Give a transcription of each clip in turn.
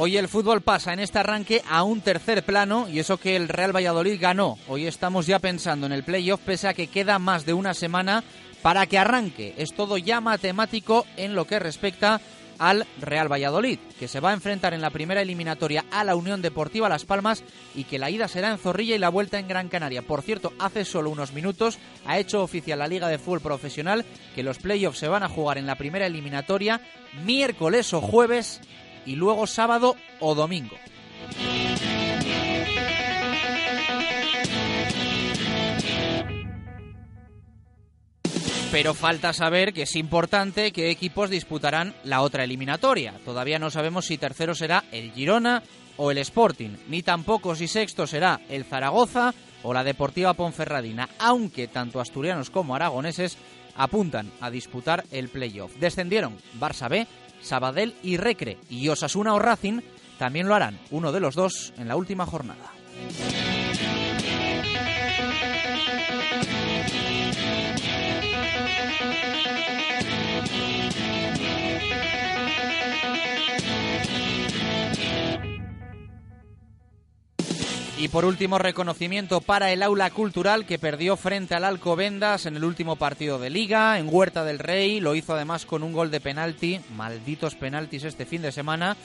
Hoy el fútbol pasa en este arranque a un tercer plano y eso que el Real Valladolid ganó. Hoy estamos ya pensando en el playoff pese a que queda más de una semana para que arranque. Es todo ya matemático en lo que respecta al Real Valladolid, que se va a enfrentar en la primera eliminatoria a la Unión Deportiva Las Palmas y que la ida será en Zorrilla y la vuelta en Gran Canaria. Por cierto, hace solo unos minutos ha hecho oficial la Liga de Fútbol Profesional que los playoffs se van a jugar en la primera eliminatoria miércoles o jueves y luego sábado o domingo. Pero falta saber que es importante qué equipos disputarán la otra eliminatoria. Todavía no sabemos si tercero será el Girona o el Sporting, ni tampoco si sexto será el Zaragoza o la Deportiva Ponferradina, aunque tanto asturianos como aragoneses apuntan a disputar el playoff. Descendieron Barça B, Sabadell y Recre y Osasuna o Racing también lo harán, uno de los dos, en la última jornada. Y por último, reconocimiento para el aula cultural que perdió frente al Alcobendas en el último partido de liga, en Huerta del Rey. Lo hizo además con un gol de penalti, malditos penaltis este fin de semana,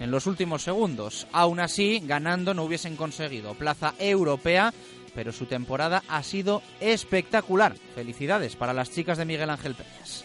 en los últimos segundos. Aún así, ganando no hubiesen conseguido plaza europea, pero su temporada ha sido espectacular. Felicidades para las chicas de Miguel Ángel Pérez.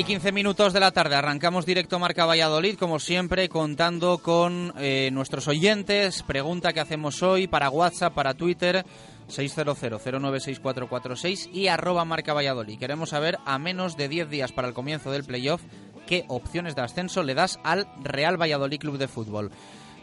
Y 15 minutos de la tarde, arrancamos directo Marca Valladolid, como siempre, contando con eh, nuestros oyentes. Pregunta que hacemos hoy para WhatsApp, para Twitter, 600-096446 y arroba Marca Valladolid. Queremos saber, a menos de 10 días para el comienzo del playoff, qué opciones de ascenso le das al Real Valladolid Club de Fútbol.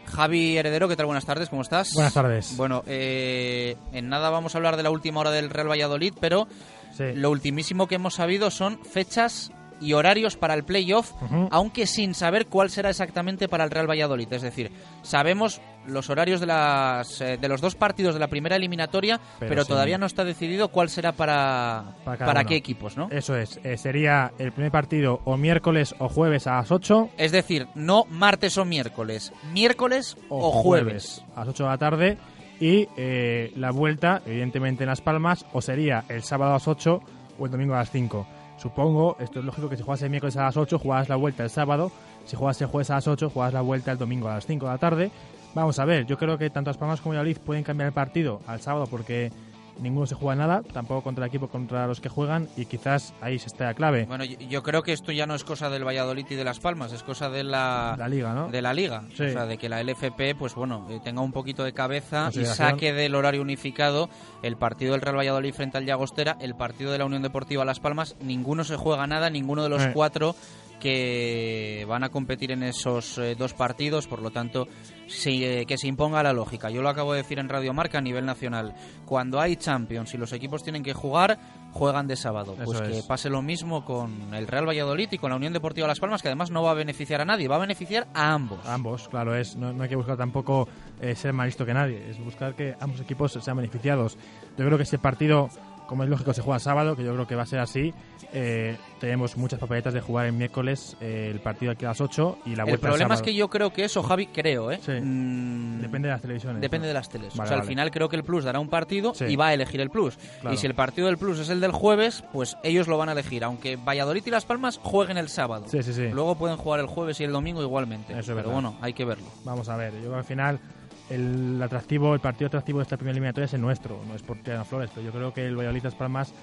Javi Heredero, ¿qué tal? Buenas tardes, ¿cómo estás? Buenas tardes. Bueno, eh, en nada vamos a hablar de la última hora del Real Valladolid, pero Sí. lo ultimísimo que hemos sabido son fechas y horarios para el playoff, aunque sin saber cuál será exactamente para el Real Valladolid. Es decir, sabemos los horarios de, las, eh, de los dos partidos de la primera eliminatoria, pero, Pero sí. todavía no está decidido cuál será para, Para qué equipos, ¿no? Eso es. eh, sería el primer partido o miércoles o jueves a las 8 Es decir, no martes o miércoles, miércoles o, jueves. a las 8 de la tarde. Y eh, la vuelta, evidentemente en Las Palmas, o sería el sábado a las 8 o el domingo a las 5. Supongo, esto es lógico, que si juegas el miércoles a las 8, juegas la vuelta el sábado. Si juegas el jueves a las 8, juegas la vuelta el domingo a las 5 de la tarde. Vamos a ver, yo creo que tanto Las Palmas como Valladolid pueden cambiar el partido al sábado porque ninguno se juega nada, tampoco contra el equipo contra los que juegan y quizás ahí se está la clave. Bueno, yo, yo creo que esto ya no es cosa del Valladolid y de Las Palmas, es cosa de la, La liga, ¿no? de la liga. Sí. O sea, de que la LFP, pues bueno, eh, tenga un poquito de cabeza y saque del horario unificado el partido del Real Valladolid frente al Llagostera, el partido de la Unión Deportiva Las Palmas. Ninguno se juega nada, ninguno de los Eh. cuatro que van a competir en esos eh, dos partidos, por lo tanto, sí, eh, que se imponga la lógica. Yo lo acabo de decir en Radio Marca a nivel nacional. Cuando hay Champions y los equipos tienen que jugar, juegan de sábado. Eso pues que es. pase lo mismo con el Real Valladolid y con la Unión Deportiva Las Palmas, que además no va a beneficiar a nadie, va a beneficiar a ambos. Ambos, claro, es no, no hay que buscar tampoco eh, ser más listo que nadie, es buscar que ambos equipos sean beneficiados. Yo creo que ese partido como es lógico, se juega sábado, que yo creo que va a ser así. Eh, tenemos muchas papeletas de jugar en miércoles eh, el partido aquí a las 8 y la vuelta El problema es que yo creo que eso, Javi, creo, ¿eh? Sí. Mm, Depende de las televisiones. Depende ¿no? de las teles. Vale, o sea, al final creo que el Plus dará un partido Sí. y va a elegir el Plus. Claro. Y si el partido del Plus es el del jueves, pues ellos lo van a elegir. Aunque Valladolid y Las Palmas jueguen el sábado. Sí, sí, sí. Luego pueden jugar el jueves y el domingo igualmente. Eso es Pero verdad. bueno, hay que verlo. Vamos a ver, yo creo que al final el atractivo, el partido atractivo de esta primera eliminatoria es el nuestro, no es por Tirano Flores, pero yo creo que el Valladolid Las Palmas,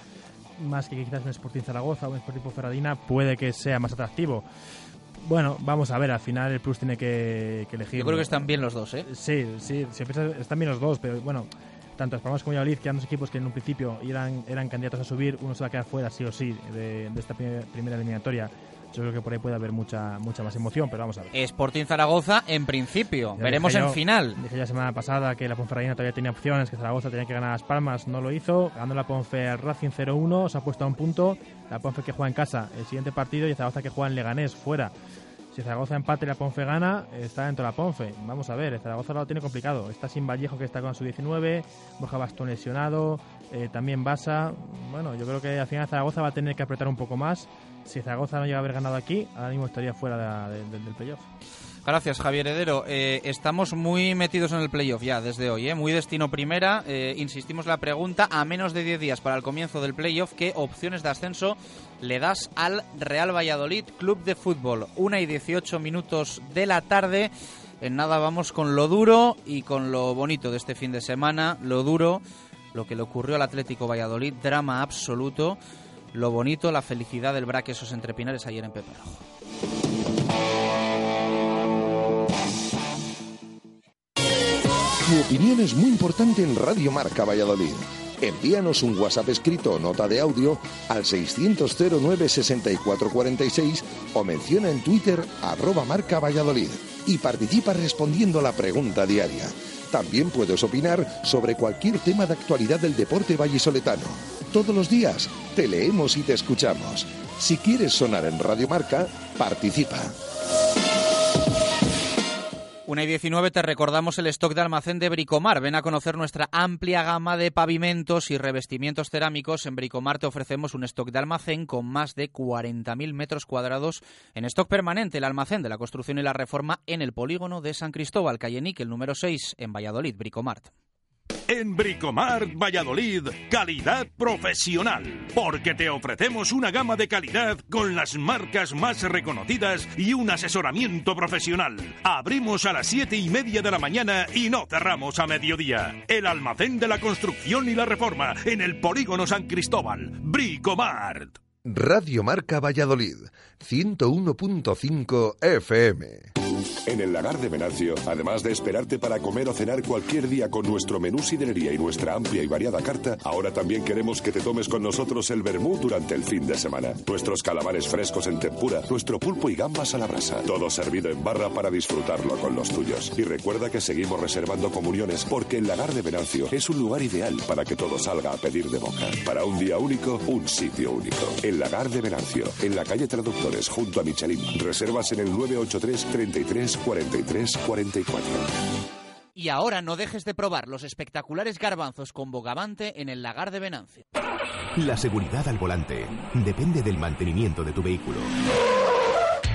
más que quizás un Sporting Zaragoza o un Sporting Ferradina, puede que sea más atractivo. Bueno, vamos a ver, al final el Plus tiene que, que elegir. Yo creo que están bien los dos, ¿eh? Sí, sí, están bien los dos, pero bueno, tanto Las Palmas como Valladolid, que eran dos equipos que en un principio eran, eran candidatos a subir, uno se va a quedar fuera sí o sí de, de esta primer- primera eliminatoria. Yo creo que por ahí puede haber mucha mucha más emoción, pero vamos a ver. Sporting Zaragoza, en principio. Ya Veremos dije en yo- final. Dije la semana pasada que la Ponferradina todavía tenía opciones, que Zaragoza tenía que ganar Las Palmas, no lo hizo. Ganando la Ponfe al Racing 0-1, se ha puesto a un punto. La Ponfe que juega en casa el siguiente partido y Zaragoza que juega en Leganés fuera. Si Zaragoza empate y la Ponfe gana, está dentro de la Ponfe. Vamos a ver, el Zaragoza lo tiene complicado. Está sin Vallejo, que está con su 19, Borja Bastón lesionado, eh, también Basa. Bueno, yo creo que al final Zaragoza va a tener que apretar un poco más. Si Zaragoza no llega a haber ganado aquí, ahora mismo estaría fuera de de- del playoff. Gracias, Javier Heredero. Eh, estamos muy metidos en el playoff ya desde hoy, ¿eh? muy destino primera. Eh, insistimos la pregunta, a menos de 10 días para el comienzo del playoff, ¿qué opciones de ascenso le das al Real Valladolid Club de Fútbol? Una y 18 minutos de la tarde. En nada vamos con lo duro y con lo bonito de este fin de semana. Lo duro, lo que le ocurrió al Atlético Valladolid, drama absoluto. Lo bonito, la felicidad del Braquesos entre Pinares ayer en Pepe Rojo. Tu opinión es muy importante en Radio Marca Valladolid. Envíanos un WhatsApp escrito o nota de audio al 600-09-6446 o menciona en Twitter arroba marca Valladolid y participa respondiendo a la pregunta diaria. También puedes opinar sobre cualquier tema de actualidad del deporte vallisoletano. Todos los días te leemos y te escuchamos. Si quieres sonar en Radio Marca, participa. Una y 19 te recordamos el stock de almacén de Bricomar. Ven a conocer nuestra amplia gama de pavimentos y revestimientos cerámicos. En Bricomar te ofrecemos un stock de almacén con más de 40.000 metros cuadrados en stock permanente. El almacén de la construcción y la reforma en el polígono de San Cristóbal, calle Níquel, número 6, en Valladolid, Bricomart. En Bricomart Valladolid, calidad profesional. Porque te ofrecemos una gama de calidad con las marcas más reconocidas y un asesoramiento profesional. Abrimos a las siete y media de la mañana y no cerramos a mediodía. El almacén de la construcción y la reforma en el polígono San Cristóbal. Bricomart. Radio Marca Valladolid, 101.5 FM. En el lagar de Venancio, además de esperarte para comer o cenar cualquier día con nuestro menú siderería y nuestra amplia y variada carta, ahora también queremos que te tomes con nosotros el vermú durante el fin de semana. Nuestros calamares frescos en tempura, nuestro pulpo y gambas a la brasa. Todo servido en barra para disfrutarlo con los tuyos. Y recuerda que seguimos reservando comuniones porque el lagar de Venancio es un lugar ideal para que todo salga a pedir de boca. Para un día único, un sitio único. El lagar de Venancio, en la calle Traductores, junto a Michelin. Reservas en el 983 33 43 44. Y ahora no dejes de probar los espectaculares garbanzos con bogavante en el lagar de Venancio. La seguridad al volante depende del mantenimiento de tu vehículo.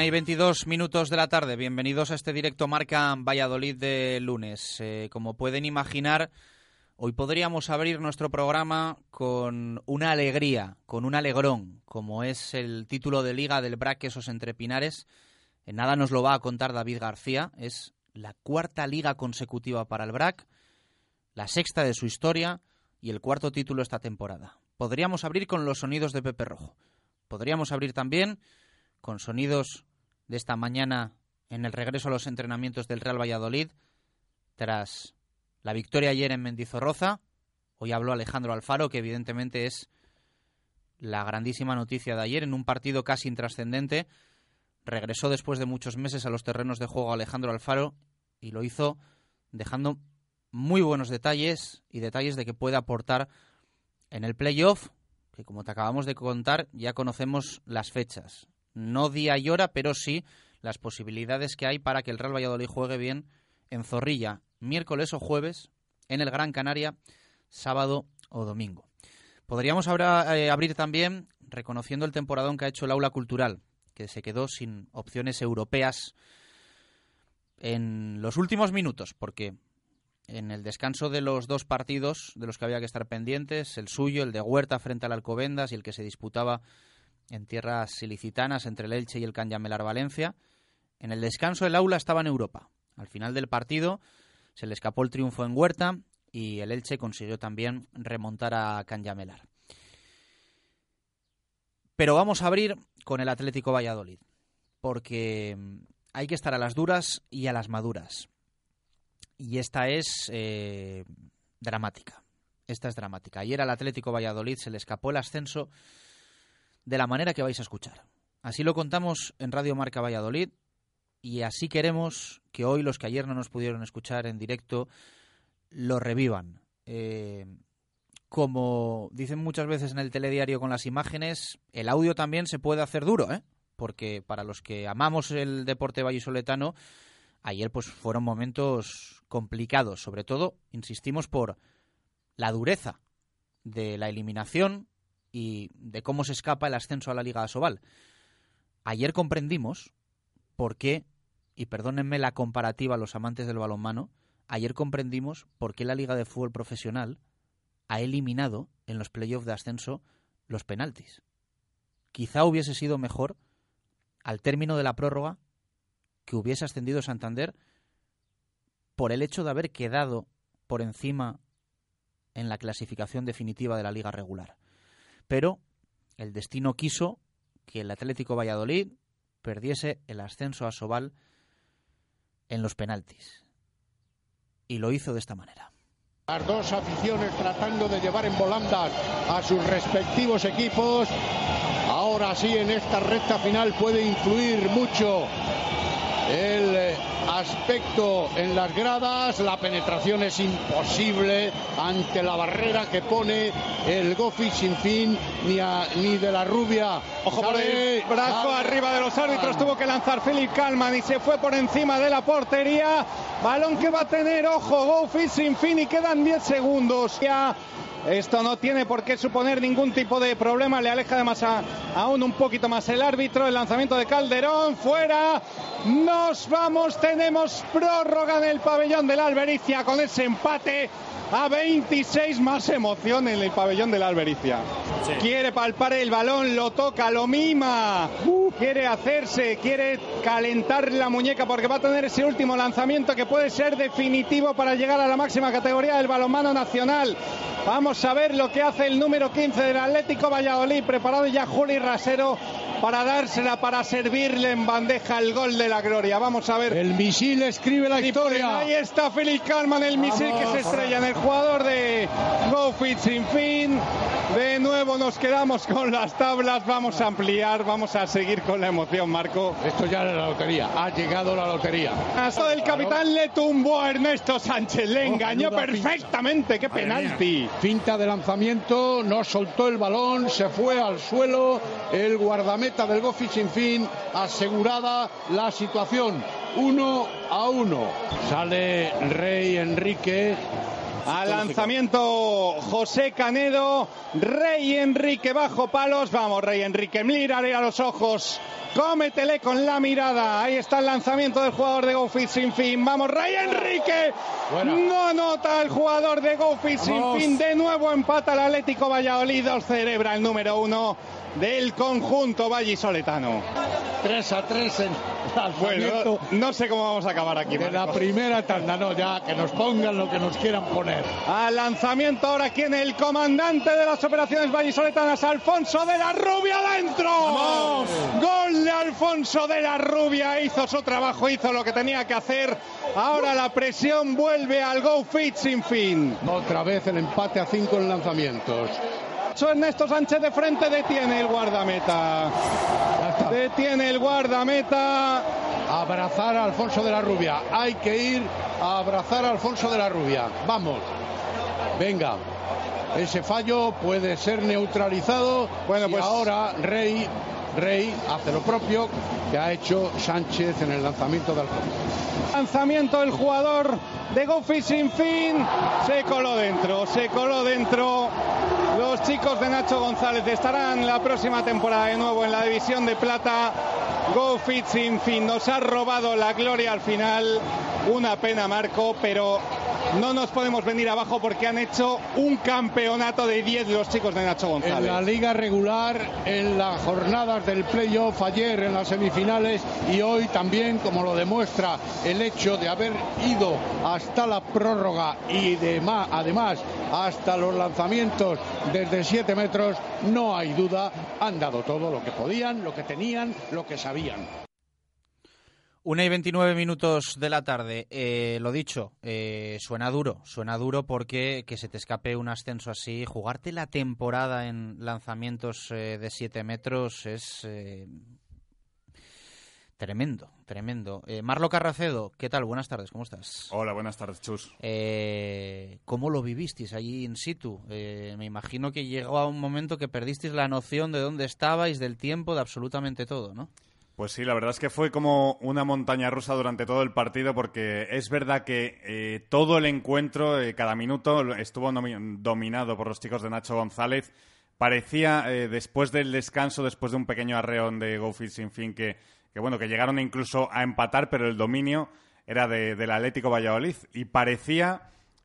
Una y 22 minutos de la tarde. Bienvenidos a este directo Marca Valladolid de lunes. Eh, como pueden imaginar, hoy podríamos abrir nuestro programa con una alegría, con un alegrón, como es el título de liga del BRAC Esos Entre Pinares. En nada nos lo va a contar David García. Es la cuarta liga consecutiva para el BRAC, la sexta de su historia y el cuarto título esta temporada. Podríamos abrir con los sonidos de Pepe Rojo. Podríamos abrir también con sonidos de esta mañana en el regreso a los entrenamientos del Real Valladolid tras la victoria ayer en Mendizorroza. Hoy habló Alejandro Alfaro, que evidentemente es la grandísima noticia de ayer en un partido casi intrascendente. Regresó después de muchos meses a los terrenos de juego Alejandro Alfaro y lo hizo dejando muy buenos detalles y detalles de que puede aportar en el playoff, que como te acabamos de contar ya conocemos las fechas no día y hora, pero sí las posibilidades que hay para que el Real Valladolid juegue bien en Zorrilla, miércoles o jueves, en el Gran Canaria, sábado o domingo. Podríamos eh, abrir también reconociendo el temporadón que ha hecho el aula cultural, que se quedó sin opciones europeas en los últimos minutos, porque en el descanso de los dos partidos de los que había que estar pendientes, el suyo, el de Huerta frente al Alcobendas y el que se disputaba en tierras ilicitanas entre el Elche y el Canyamelar Valencia. En el descanso el aula estaba en Europa. Al final del partido se le escapó el triunfo en Huerta y el Elche consiguió también remontar a Canyamelar. Pero vamos a abrir con el Atlético Valladolid, porque hay que estar a las duras y a las maduras. Y esta es eh, dramática. Esta es dramática. Ayer al Atlético Valladolid se le escapó el ascenso de la manera que vais a escuchar. Así lo contamos en Radio Marca Valladolid y así queremos que hoy los que ayer no nos pudieron escuchar en directo lo revivan. Eh, como dicen muchas veces en el telediario con las imágenes, el audio también se puede hacer duro, ¿eh? porque para los que amamos el deporte vallisoletano, ayer pues fueron momentos complicados, sobre todo, insistimos, por la dureza de la eliminación, y de cómo se escapa el ascenso a la Liga Asobal. Ayer comprendimos por qué, y perdónenme la comparativa a los amantes del balonmano, ayer comprendimos por qué la Liga de Fútbol Profesional ha eliminado en los playoffs de ascenso los penaltis. Quizá hubiese sido mejor, al término de la prórroga, que hubiese ascendido Santander por el hecho de haber quedado por encima en la clasificación definitiva de la liga regular pero el destino quiso que el Atlético Valladolid perdiese el ascenso a Sobal en los penaltis. Y lo hizo de esta manera. Las dos aficiones tratando de llevar en volandas a sus respectivos equipos. Ahora sí, en esta recta final puede influir mucho aspecto en las gradas, la penetración es imposible ante la barrera que pone el Gofi sin fin ni, ni de la rubia. Ojo por el brazo arriba de los árbitros, tuvo que lanzar Philip Kalman y se fue por encima de la portería. Balón que va a tener, ojo, Gofi sin fin y quedan 10 segundos. Ya esto no tiene por qué suponer ningún tipo de problema. Le aleja de más aún un poquito más el árbitro. El lanzamiento de Calderón fuera. Nos vamos. Tenemos prórroga en el pabellón del Albericia con ese empate a 26 más emoción en el pabellón de la Albericia. Quiere palpar el balón, lo toca, lo mima, quiere hacerse, quiere calentar la muñeca porque va a tener ese último lanzamiento que puede ser definitivo para llegar a la máxima categoría del balonmano nacional. Vamos a ver lo que hace el número 15 del Atlético Valladolid, preparado ya Juli Rasero para dársela, para servirle en bandeja el gol de la gloria. Vamos a ver. El misil escribe la historia. Ahí está Félix Kalman, el misil que se estrella en el jugador de GoFit sin fin. De nuevo nos quedamos con las tablas. Vamos a ampliar, vamos a seguir con la emoción, Marco. Esto ya es la lotería. Ha llegado la lotería. Hasta el capitán le tumbó a Ernesto Sánchez. Le engañó perfectamente. ¡Qué penalti! Finta de lanzamiento, no soltó el balón, se fue al suelo. El guardameta del Gofi sin fin, asegurada la situación. Uno a uno. Sale Rey Enrique. Al lanzamiento José Canedo, Rey Enrique bajo palos. Vamos, Rey Enrique, mírale a los ojos. Cómetele con la mirada. Ahí está el lanzamiento del jugador de GoFit sin fin. Vamos, Rey Enrique. No anota el jugador de GoFit sin fin. De nuevo empata el Atlético Valladolid. Celebra el número uno del conjunto vallisoletano. 3 a 3 en Bueno, no sé cómo vamos a acabar aquí. De la primera tanda, no, ya que nos pongan lo que nos quieran poner. Al lanzamiento ahora en el comandante de las operaciones vallisoletanas, Alfonso de la Rubia adentro. Gol de Alfonso de la Rubia, hizo su trabajo, hizo lo que tenía que hacer. Ahora la presión vuelve al Go Fit sin fin. Otra vez el empate a 5 en lanzamientos. Ernesto Sánchez de frente detiene el guardameta. Detiene el guardameta. Abrazar a Alfonso de la Rubia. Hay que ir a abrazar a Alfonso de la Rubia. Vamos. Venga. Ese fallo puede ser neutralizado. Bueno, pues- ahora Rey, Rey hace lo propio que ha hecho Sánchez en el lanzamiento de Alfonso. Lanzamiento del jugador de Gofi sin fin. Se coló dentro, se coló dentro. Los chicos de Nacho González estarán la próxima temporada de nuevo en la división de plata. Go Fit sin fin. Nos ha robado la gloria al final. Una pena, Marco, pero no nos podemos venir abajo porque han hecho un campeonato de 10 los chicos de Nacho En la González. liga regular, en las jornadas del playoff, ayer en las semifinales y hoy también, como lo demuestra el hecho de haber ido hasta la prórroga y de además hasta los lanzamientos desde 7 metros, no hay duda, han dado todo lo que podían, lo que tenían, lo que sabían. Una y 29 minutos de la tarde. Eh, lo dicho, eh, suena duro. Suena duro porque que se te escape un ascenso así, jugarte la temporada en lanzamientos eh, de 7 metros es eh, tremendo, tremendo. Eh, Marlo Carracedo, ¿qué tal? Buenas tardes, ¿cómo estás? Hola, buenas tardes, Chus. Eh, ¿Cómo lo vivisteis allí in situ? Eh, me imagino que llegó a un momento que perdisteis la noción de dónde estabais, del tiempo, de absolutamente todo, ¿no? Pues sí, la verdad es que fue como una montaña rusa durante todo el partido porque es verdad que eh, todo el encuentro, eh, cada minuto, estuvo dominado por los chicos de Nacho González. Parecía, eh, después del descanso, después de un pequeño arreón de Gofield sin fin, que, que, bueno, que llegaron incluso a empatar, pero el dominio era de- del Atlético Valladolid. Y parecía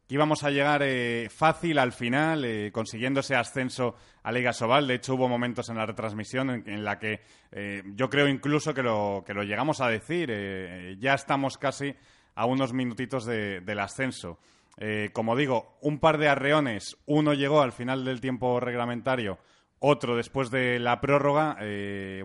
que íbamos a llegar eh, fácil al final, eh, consiguiendo ese ascenso a Liga Sobal. De hecho, hubo momentos en la retransmisión en, en la que eh, yo creo incluso que lo, que lo llegamos a decir. ya estamos casi a unos minutitos de- del ascenso. Como digo, un par de arreones. Uno llegó al final del tiempo reglamentario, otro después de la prórroga.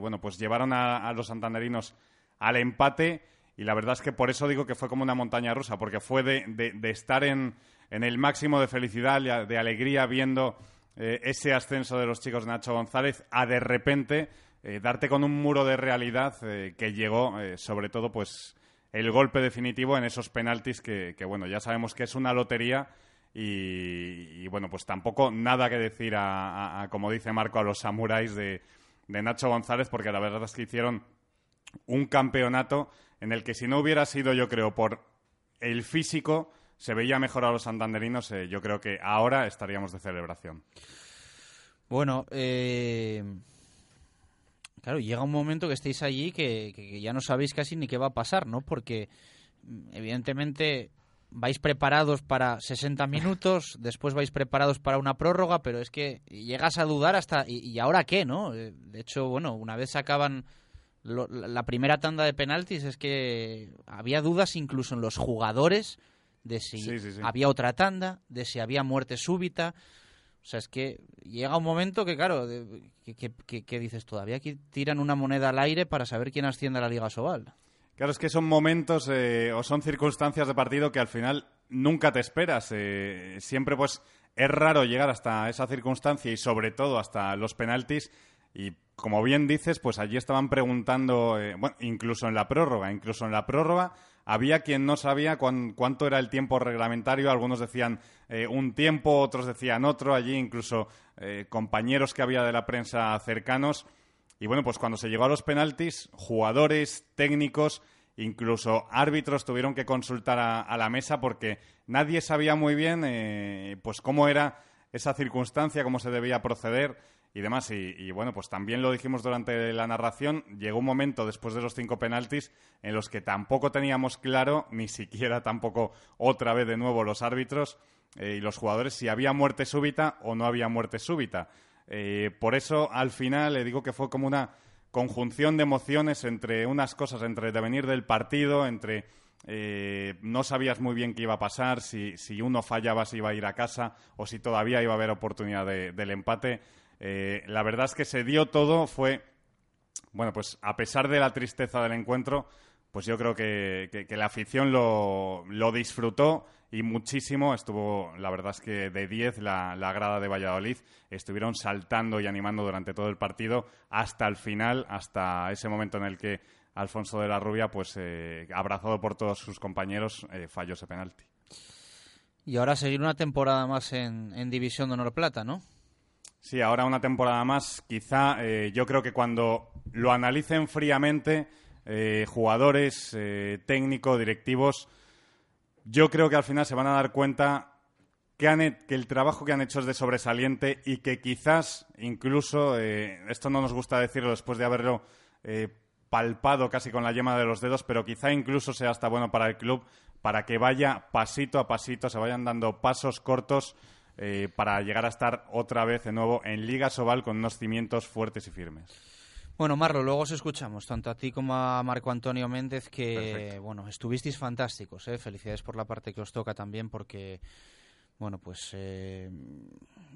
bueno, pues llevaron a, a los santanderinos al empate. Y la verdad es que por eso digo que fue como una montaña rusa, porque fue de, de- estar en, en el máximo de felicidad, de alegría, viendo eh, ese ascenso de los chicos de Nacho González, a de repente eh, darte con un muro de realidad eh, que llegó, sobre todo, pues el golpe definitivo en esos penaltis que, bueno, ya sabemos que es una lotería y, bueno, pues tampoco nada que decir a, como dice Marco, a los samuráis de, de Nacho González, porque la verdad es que hicieron un campeonato en el que si no hubiera sido, yo creo, por el físico, se veía mejor a los santanderinos, eh, yo creo que ahora estaríamos de celebración. Bueno, eh, claro, llega un momento que estéis allí que, ya no sabéis casi ni qué va a pasar, ¿no? Porque mm, evidentemente vais preparados para 60 minutos, después vais preparados para una prórroga, pero es que llegas a dudar hasta ¿y, y ahora qué, no? Eh, De hecho, bueno, una vez acaban lo- la primera tanda de penaltis es que había dudas incluso en los jugadores de si Sí, sí, sí. había otra tanda, de si había muerte súbita. O sea, es que llega un momento que, claro, de- que, que- que- que dices, todavía aquí tiran una moneda al aire para saber quién asciende a la Liga Sobal. Claro, es que son momentos eh, o son circunstancias de partido que al final nunca te esperas. eh, siempre, pues, es raro llegar hasta esa circunstancia y, sobre todo, hasta los penaltis. Y, como bien dices, pues allí estaban preguntando, eh, bueno, incluso en la prórroga, incluso en la prórroga, había quien no sabía cuánto era el tiempo reglamentario. Algunos decían eh, un tiempo, otros decían otro. Allí incluso eh, compañeros que había de la prensa cercanos. Y bueno, pues cuando se llegó a los penaltis, jugadores, técnicos, incluso árbitros tuvieron que consultar a, la mesa porque nadie sabía muy bien pues cómo era esa circunstancia, cómo se debía proceder y demás. Y, bueno, pues también lo dijimos durante la narración, llegó un momento después de los cinco penaltis en los que tampoco teníamos claro, ni siquiera tampoco otra vez de nuevo los árbitros eh, y los jugadores, si había muerte súbita o no había muerte súbita. Eh, por eso, al final, le digo que fue como una conjunción de emociones entre unas cosas, entre el devenir del partido, entre eh, no sabías muy bien qué iba a pasar, si, si, uno fallaba si iba a ir a casa o si todavía iba a haber oportunidad del empate. Eh, la verdad es que se dio todo, fue, bueno, pues a pesar de la tristeza del encuentro, pues yo creo que, la afición lo, disfrutó y muchísimo. Estuvo, la verdad es que de 10 la, grada de Valladolid. Estuvieron saltando y animando durante todo el partido hasta el final, hasta ese momento en el que Alfonso de la Rubia, pues eh, abrazado por todos sus compañeros, eh, falló ese penalti. Y ahora seguir una temporada más en División de Honor Plata, ¿no? Sí, ahora una temporada más. Quizá eh, yo creo que cuando lo analicen fríamente, eh, jugadores, eh, técnicos, directivos, yo creo que al final se van a dar cuenta que, el trabajo que han hecho es de sobresaliente y que quizás incluso, esto no nos gusta decirlo después de haberlo palpado casi con la yema de los dedos, pero quizá incluso sea hasta bueno para el club para que vaya pasito a pasito, se vayan dando pasos cortos eh, para llegar a estar otra vez de nuevo en Liga Sobal con unos cimientos fuertes y firmes. Bueno, Marlo, luego os escuchamos, tanto a ti como a Marco Antonio Méndez, que, bueno, estuvisteis fantásticos, ¿eh? Felicidades por la parte que os toca también, porque, bueno, pues, eh,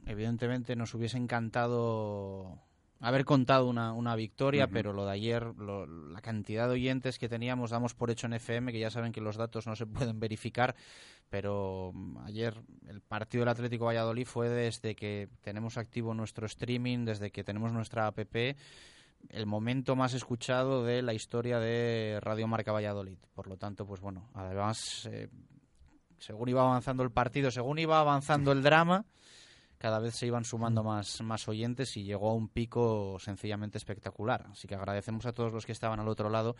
evidentemente nos hubiese encantado haber contado una, una victoria, pero lo de ayer, la cantidad de oyentes que teníamos, damos por hecho en FM, que ya saben que los datos no se pueden verificar, pero mm, ayer el partido del Atlético Valladolid fue desde que tenemos activo nuestro streaming, desde que tenemos nuestra app, el momento más escuchado de la historia de Radio Marca Valladolid. Por lo tanto, pues bueno, además, eh, según iba avanzando el partido, según iba avanzando el drama, cada vez se iban sumando mm. más, más oyentes y llegó a un pico sencillamente espectacular. Así que agradecemos a todos los que estaban al otro lado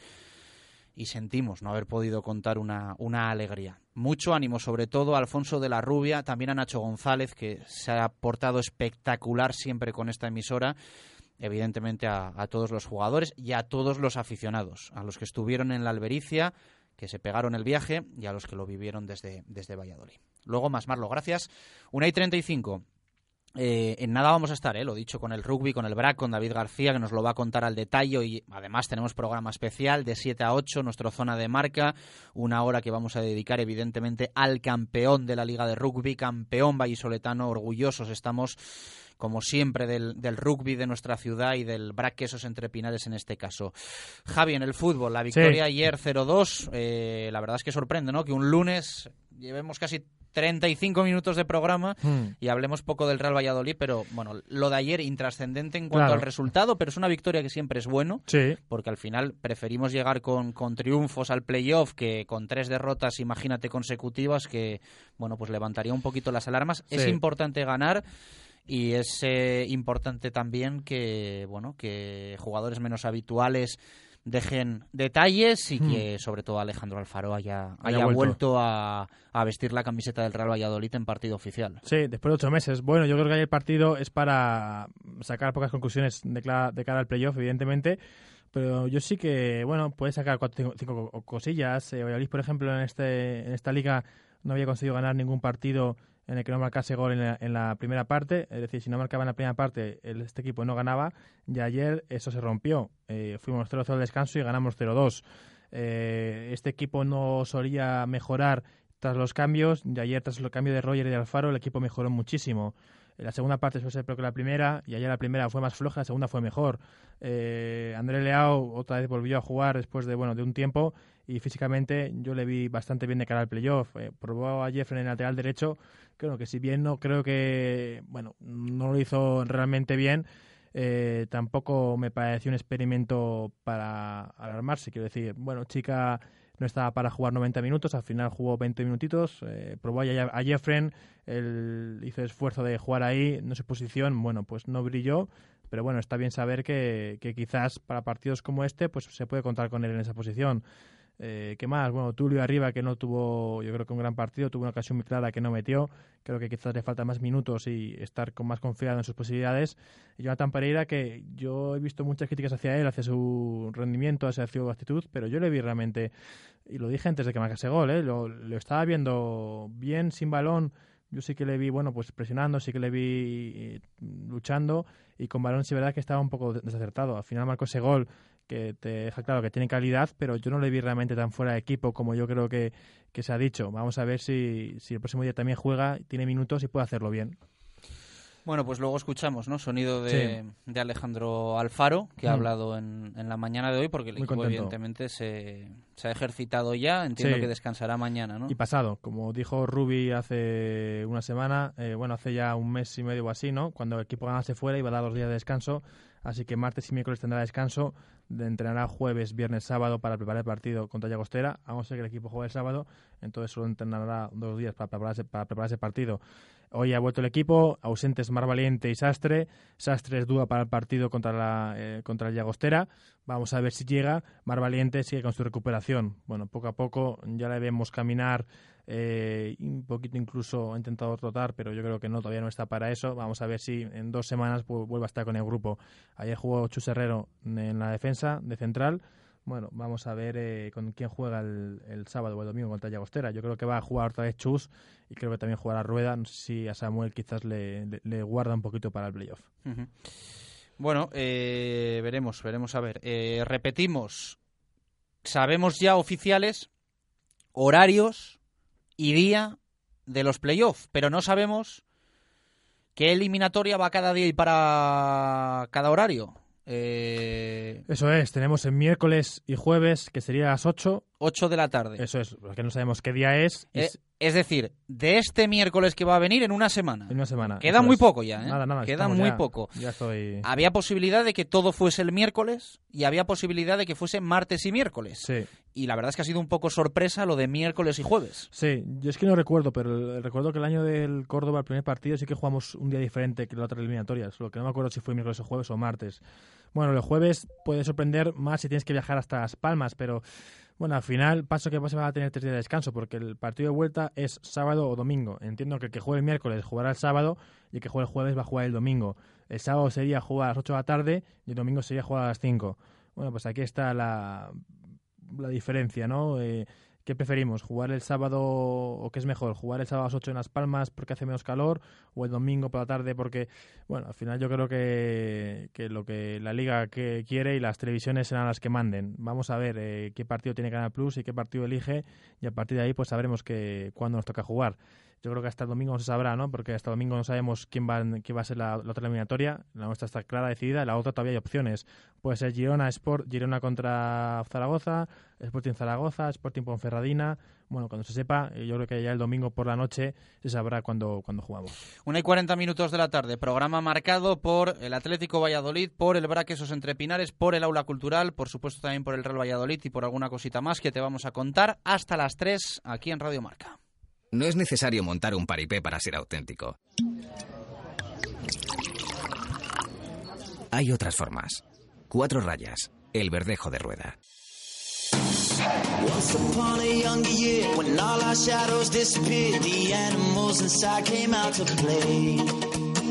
y sentimos no haber podido contar una, una alegría. Mucho ánimo, sobre todo a Alfonso de la Rubia, también a Nacho González, que se ha portado espectacular siempre con esta emisora. Evidentemente a, a todos los jugadores y a todos los aficionados, a los que estuvieron en la Albericia, que se pegaron el viaje y a los que lo vivieron desde, desde Valladolid. Luego más, Marlo, gracias. Una y 35. Eh, en nada vamos a estar, eh, lo dicho, con el rugby, con el BRAC, con David García, que nos lo va a contar al detalle. Y además tenemos programa especial de 7 a 8, nuestra zona de marca. Una hora que vamos a dedicar, evidentemente, al campeón de la Liga de Rugby, campeón vallisoletano. Orgullosos estamos, como siempre, del, rugby de nuestra ciudad y del BRAC Quesos Entre Pinares en este caso. Javi, en el fútbol, la victoria ayer 0-2. Eh, la verdad es que sorprende, ¿no? Que un lunes llevemos casi 35 minutos de programa hmm. y hablemos poco del Real Valladolid, pero bueno, lo de ayer intrascendente en cuanto al resultado, pero es una victoria que siempre es bueno, porque al final preferimos llegar con, con triunfos al playoff que con tres derrotas, imagínate, consecutivas, que bueno, pues levantaría un poquito las alarmas. Es importante ganar y es eh, importante también que bueno que jugadores menos habituales dejen detalles y que hmm. sobre todo Alejandro Alfaro haya, haya, vuelto, a, a, vestir la camiseta del Real Valladolid en partido oficial. Sí, después de ocho meses. Bueno, yo creo que el partido es para sacar pocas conclusiones de, de cara al playoff, evidentemente. Pero yo sí que, bueno, puede sacar cuatro, cinco, cosillas. Eh, Valladolid, por ejemplo, en, este, en esta liga no había conseguido ganar ningún partido en el que no marcase gol en la, primera parte, es decir, si no marcaba en la primera parte, este equipo no ganaba, y ayer eso se rompió. Eh, fuimos 0-0 al descanso y ganamos 0-2. Eh, este equipo no solía mejorar tras los cambios, y ayer tras el cambio de Roger y de Alfaro, el equipo mejoró muchísimo. La segunda parte fue ser peor que la primera, y ayer la primera fue más floja, la segunda fue mejor. Eh, André Leao otra vez volvió a jugar después de, bueno, de un tiempo, y físicamente yo le vi bastante bien de cara al playoff. Eh, probó a Jeffrey en el lateral derecho, creo que si bien no creo que, bueno, no lo hizo realmente bien, eh, tampoco me pareció un experimento para alarmarse. Quiero decir, bueno, chica no estaba para jugar 90 minutos, al final jugó 20 minutitos, eh, probó a, a Jeffren, él hizo esfuerzo de jugar ahí, no su posición, bueno, pues no brilló, pero bueno, está bien saber que, que quizás para partidos como este, pues se puede contar con él en esa posición. Eh, ¿Qué más? Bueno, Tulio arriba que no tuvo, yo creo que un gran partido, tuvo una ocasión muy clara que no metió. Creo que quizás le falta más minutos y estar con más confiado en sus posibilidades. Y Jonathan Pereira, que yo he visto muchas críticas hacia él, hacia su rendimiento, hacia su actitud, pero yo le vi realmente, y lo dije antes de que marcase gol, ¿eh? lo, lo estaba viendo bien, sin balón. Yo sí que le vi, bueno, pues presionando, sí que le vi eh, luchando y con balón sí verdad que estaba un poco desacertado. Al final marcó ese gol que te deja claro que tiene calidad, pero yo no le vi realmente tan fuera de equipo como yo creo que, que se ha dicho. Vamos a ver si, si el próximo día también juega, tiene minutos y puede hacerlo bien. Bueno, pues luego escuchamos, ¿no? Sonido de, de Alejandro Alfaro, que ha hablado en, en la mañana de hoy, porque el Muy equipo contento. evidentemente se, se ha ejercitado ya. Entiendo Sí. que descansará mañana, ¿no? Y pasado, como dijo Rubi hace una semana, eh, bueno, hace ya un mes y medio o así, ¿no? Cuando el equipo ganase fuera iba a dar dos días de descanso, así que martes y miércoles tendrá descanso, de- entrenará jueves, viernes, sábado para preparar el partido contra Llagostera, a ser que el equipo juegue el sábado, entonces solo entrenará dos días para prepararse, para preparar ese partido. Hoy ha vuelto el equipo, ausentes Mar Valiente y Sastre. Sastre es duda para el partido contra, la, eh, contra el Llagostera. Vamos a ver si llega. Mar Valiente sigue con su recuperación. Bueno, poco a poco ya le vemos caminar, eh, un poquito incluso ha intentado trotar, pero yo creo que no, todavía no está para eso. Vamos a ver si en dos semanas vu- vuelve a estar con el grupo. Ayer jugó Chus Herrero en la defensa de central. Bueno, vamos a ver eh, con quién juega el, sábado o el domingo contra Llagostera. Yo creo que va a jugar otra vez Chus y creo que también jugará Rueda. No sé si a Samuel quizás le, guarda un poquito para el playoff. Bueno, eh, veremos, veremos a ver. Eh, repetimos, sabemos ya oficiales horarios y día de los playoffs, pero no sabemos qué eliminatoria va cada día y para cada horario. Eh, Eso es, tenemos el miércoles y jueves, que sería a las 8. 8 de la tarde. Eso es, porque no sabemos qué día es. Eh, es decir, de este miércoles que va a venir en una semana. en una semana. Queda muy es. poco ya, ¿eh? Nada, nada. Queda muy ya- poco. Ya estoy... Había posibilidad de que todo fuese el miércoles y había posibilidad de que fuese martes y miércoles. Sí. Y la verdad es que ha sido un poco sorpresa lo de miércoles y jueves. Sí, yo es que no recuerdo, pero recuerdo que el año del Córdoba, el primer partido, sí que jugamos un día diferente que la otra eliminatoria. Solo que no me acuerdo si fue miércoles o jueves o martes. Bueno, el jueves puede sorprender más si tienes que viajar hasta Las Palmas, pero bueno, al final paso que se va a tener tres días de descanso porque el partido de vuelta es sábado o domingo. Entiendo que el que juegue el miércoles jugará el sábado y el que juegue el jueves va a jugar el domingo. El sábado sería jugar a las 8 de la tarde y el domingo sería jugar a las 5. Bueno, pues aquí está la, la diferencia, ¿no? Eh, ¿Qué preferimos? ¿Jugar el sábado o qué es mejor? ¿Jugar el sábado a las 8 en Las Palmas porque hace menos calor o el domingo por la tarde porque, bueno, al final yo creo que, que lo que la liga que quiere y las televisiones serán las que manden. Vamos a ver eh, qué partido tiene Canal Plus y qué partido elige y a partir de ahí pues sabremos que cuándo nos toca jugar. Yo creo que hasta el domingo se sabrá, ¿no? Porque hasta domingo no sabemos quién va, quién va a ser la, otra eliminatoria. La nuestra está clara, decidida. La otra todavía hay opciones. Puede ser Girona Sport, Girona contra Zaragoza, Sporting Zaragoza, Sporting Ponferradina. Bueno, cuando se sepa, eh, yo creo que ya el domingo por la noche se sabrá cuándo, cuándo jugamos. Una y 40 minutos de la tarde. Programa marcado por el Atlético Valladolid, por el Braquesos Entre Pinares, por el Aula Cultural, por supuesto también por el Real Valladolid y por alguna cosita más que te vamos a contar hasta las 3 aquí en Radio Marca. No es necesario montar un paripé para ser auténtico. Hay otras formas. Cuatro rayas. El verdejo de rueda.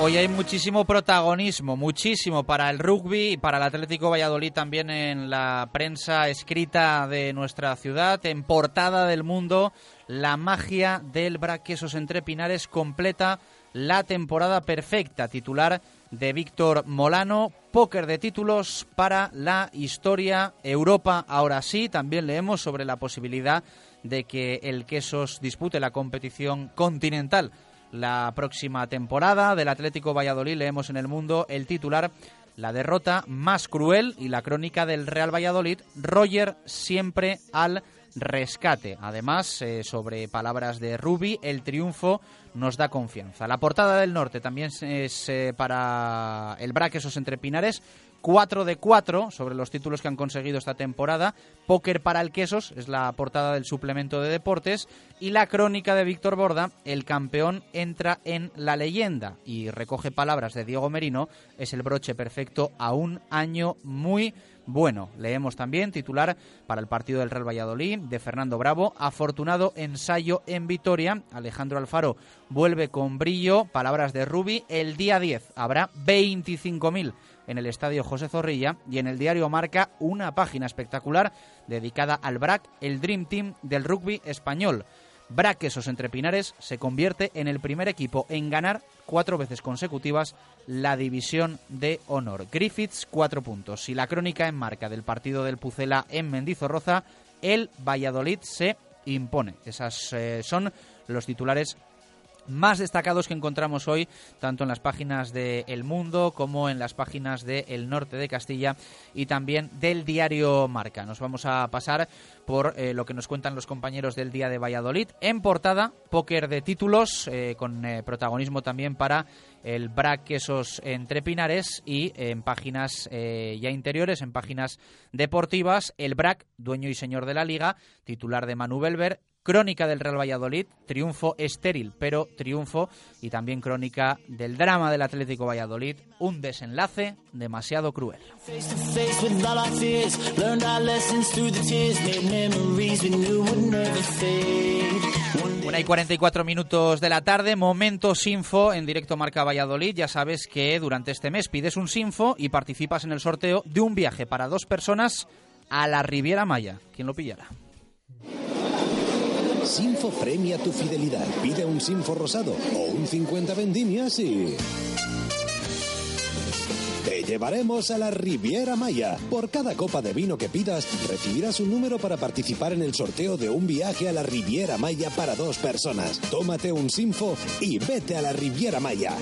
Hoy hay muchísimo protagonismo, muchísimo para el rugby y para el Atlético Valladolid también en la prensa escrita de nuestra ciudad, en portada del mundo, la magia del Braquesos entre Pinares completa la temporada perfecta, titular de Víctor Molano, póker de títulos para la historia Europa. Ahora sí, también leemos sobre la posibilidad de que el Quesos dispute la competición continental la próxima temporada. Del Atlético Valladolid leemos en el mundo el titular la derrota más cruel y la crónica del Real Valladolid, Roger siempre al rescate. Además, eh, sobre palabras de Rubi, el triunfo nos da confianza. La portada del norte también es eh, para el Braquesos entre Pinares. 4 de 4 sobre los títulos que han conseguido esta temporada. Póker para el Quesos es la portada del suplemento de deportes. Y la crónica de Víctor Borda, el campeón entra en la leyenda. Y recoge palabras de Diego Merino, es el broche perfecto a un año muy bueno. Leemos también titular para el partido del Real Valladolid de Fernando Bravo. Afortunado ensayo en Vitoria. Alejandro Alfaro vuelve con brillo. Palabras de Rubi. El día 10 habrá 25.000 en el Estadio José Zorrilla y en el diario Marca una página espectacular dedicada al BRAC, el Dream Team del rugby español. Braquesos entre Pinares se convierte en el primer equipo en ganar cuatro veces consecutivas la división de honor. Griffiths, cuatro puntos. Y la crónica en marca del partido del Pucela en Mendizorroza, el Valladolid se impone. Esas eh, son los titulares más destacados que encontramos hoy, tanto en las páginas de El Mundo como en las páginas de El Norte de Castilla y también del diario Marca. Nos vamos a pasar por eh, lo que nos cuentan los compañeros del Día de Valladolid. En portada, póker de títulos, eh, con eh, protagonismo también para el BRAC Quesos entre Pinares y en páginas ya interiores, en páginas deportivas, el BRAC, dueño y señor de la liga, titular de Manu Belver, Crónica del Real Valladolid, triunfo estéril, pero triunfo, y también crónica del drama del Atlético Valladolid, un desenlace demasiado cruel. Una y 44 minutos de la tarde, momento Sinfo en directo Marca Valladolid. Ya sabes que durante este mes pides un Sinfo y participas en el sorteo de un viaje para dos personas a la Riviera Maya. ¿Quién lo pillará? Sinfo premia tu fidelidad. Pide un Sinfo rosado o un 50 vendimias y... Te llevaremos a la Riviera Maya. Por cada copa de vino que pidas, recibirás un número para participar en el sorteo de un viaje a la Riviera Maya para dos personas. Tómate un Sinfo y vete a la Riviera Maya.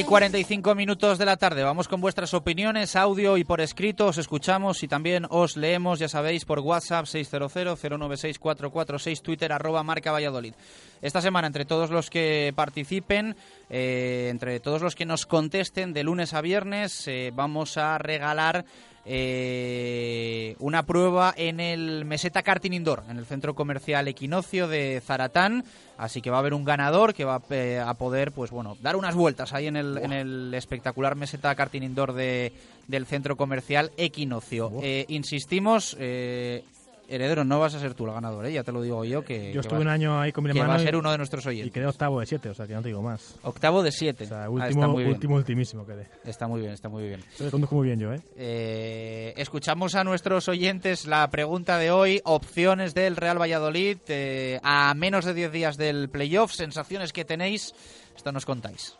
Y 45 minutos de la tarde. Vamos con vuestras opiniones, audio y por escrito. Os escuchamos y también os leemos, ya sabéis, por WhatsApp 600-096-446, Twitter arroba marca Valladolid. Esta semana, entre todos los que participen, eh, entre todos los que nos contesten de lunes a viernes, eh, vamos a regalar eh, una prueba en el Meseta Karting Indoor, en el centro comercial Equinoccio de Zaratán. Así que va a haber un ganador que va a poder, pues bueno, dar unas vueltas ahí en el, en el espectacular Meseta Karting Indoor de, del centro comercial Equinoccio. Eh, insistimos, eh, Heredero, no vas a ser tú el ganador, ¿eh? ya te lo digo yo. que Yo estuve un año ahí con mi hermano. va a ser uno de nuestros oyentes. Y quedé octavo de siete, o sea que no te digo más. Octavo de siete. O sea, último, ah, último, ultimísimo quedé. Está muy bien, está muy bien. Te conduzco muy bien yo, ¿eh? ¿eh? Escuchamos a nuestros oyentes la pregunta de hoy: opciones del Real Valladolid eh, a menos de 10 días del playoff, sensaciones que tenéis. Esto nos contáis.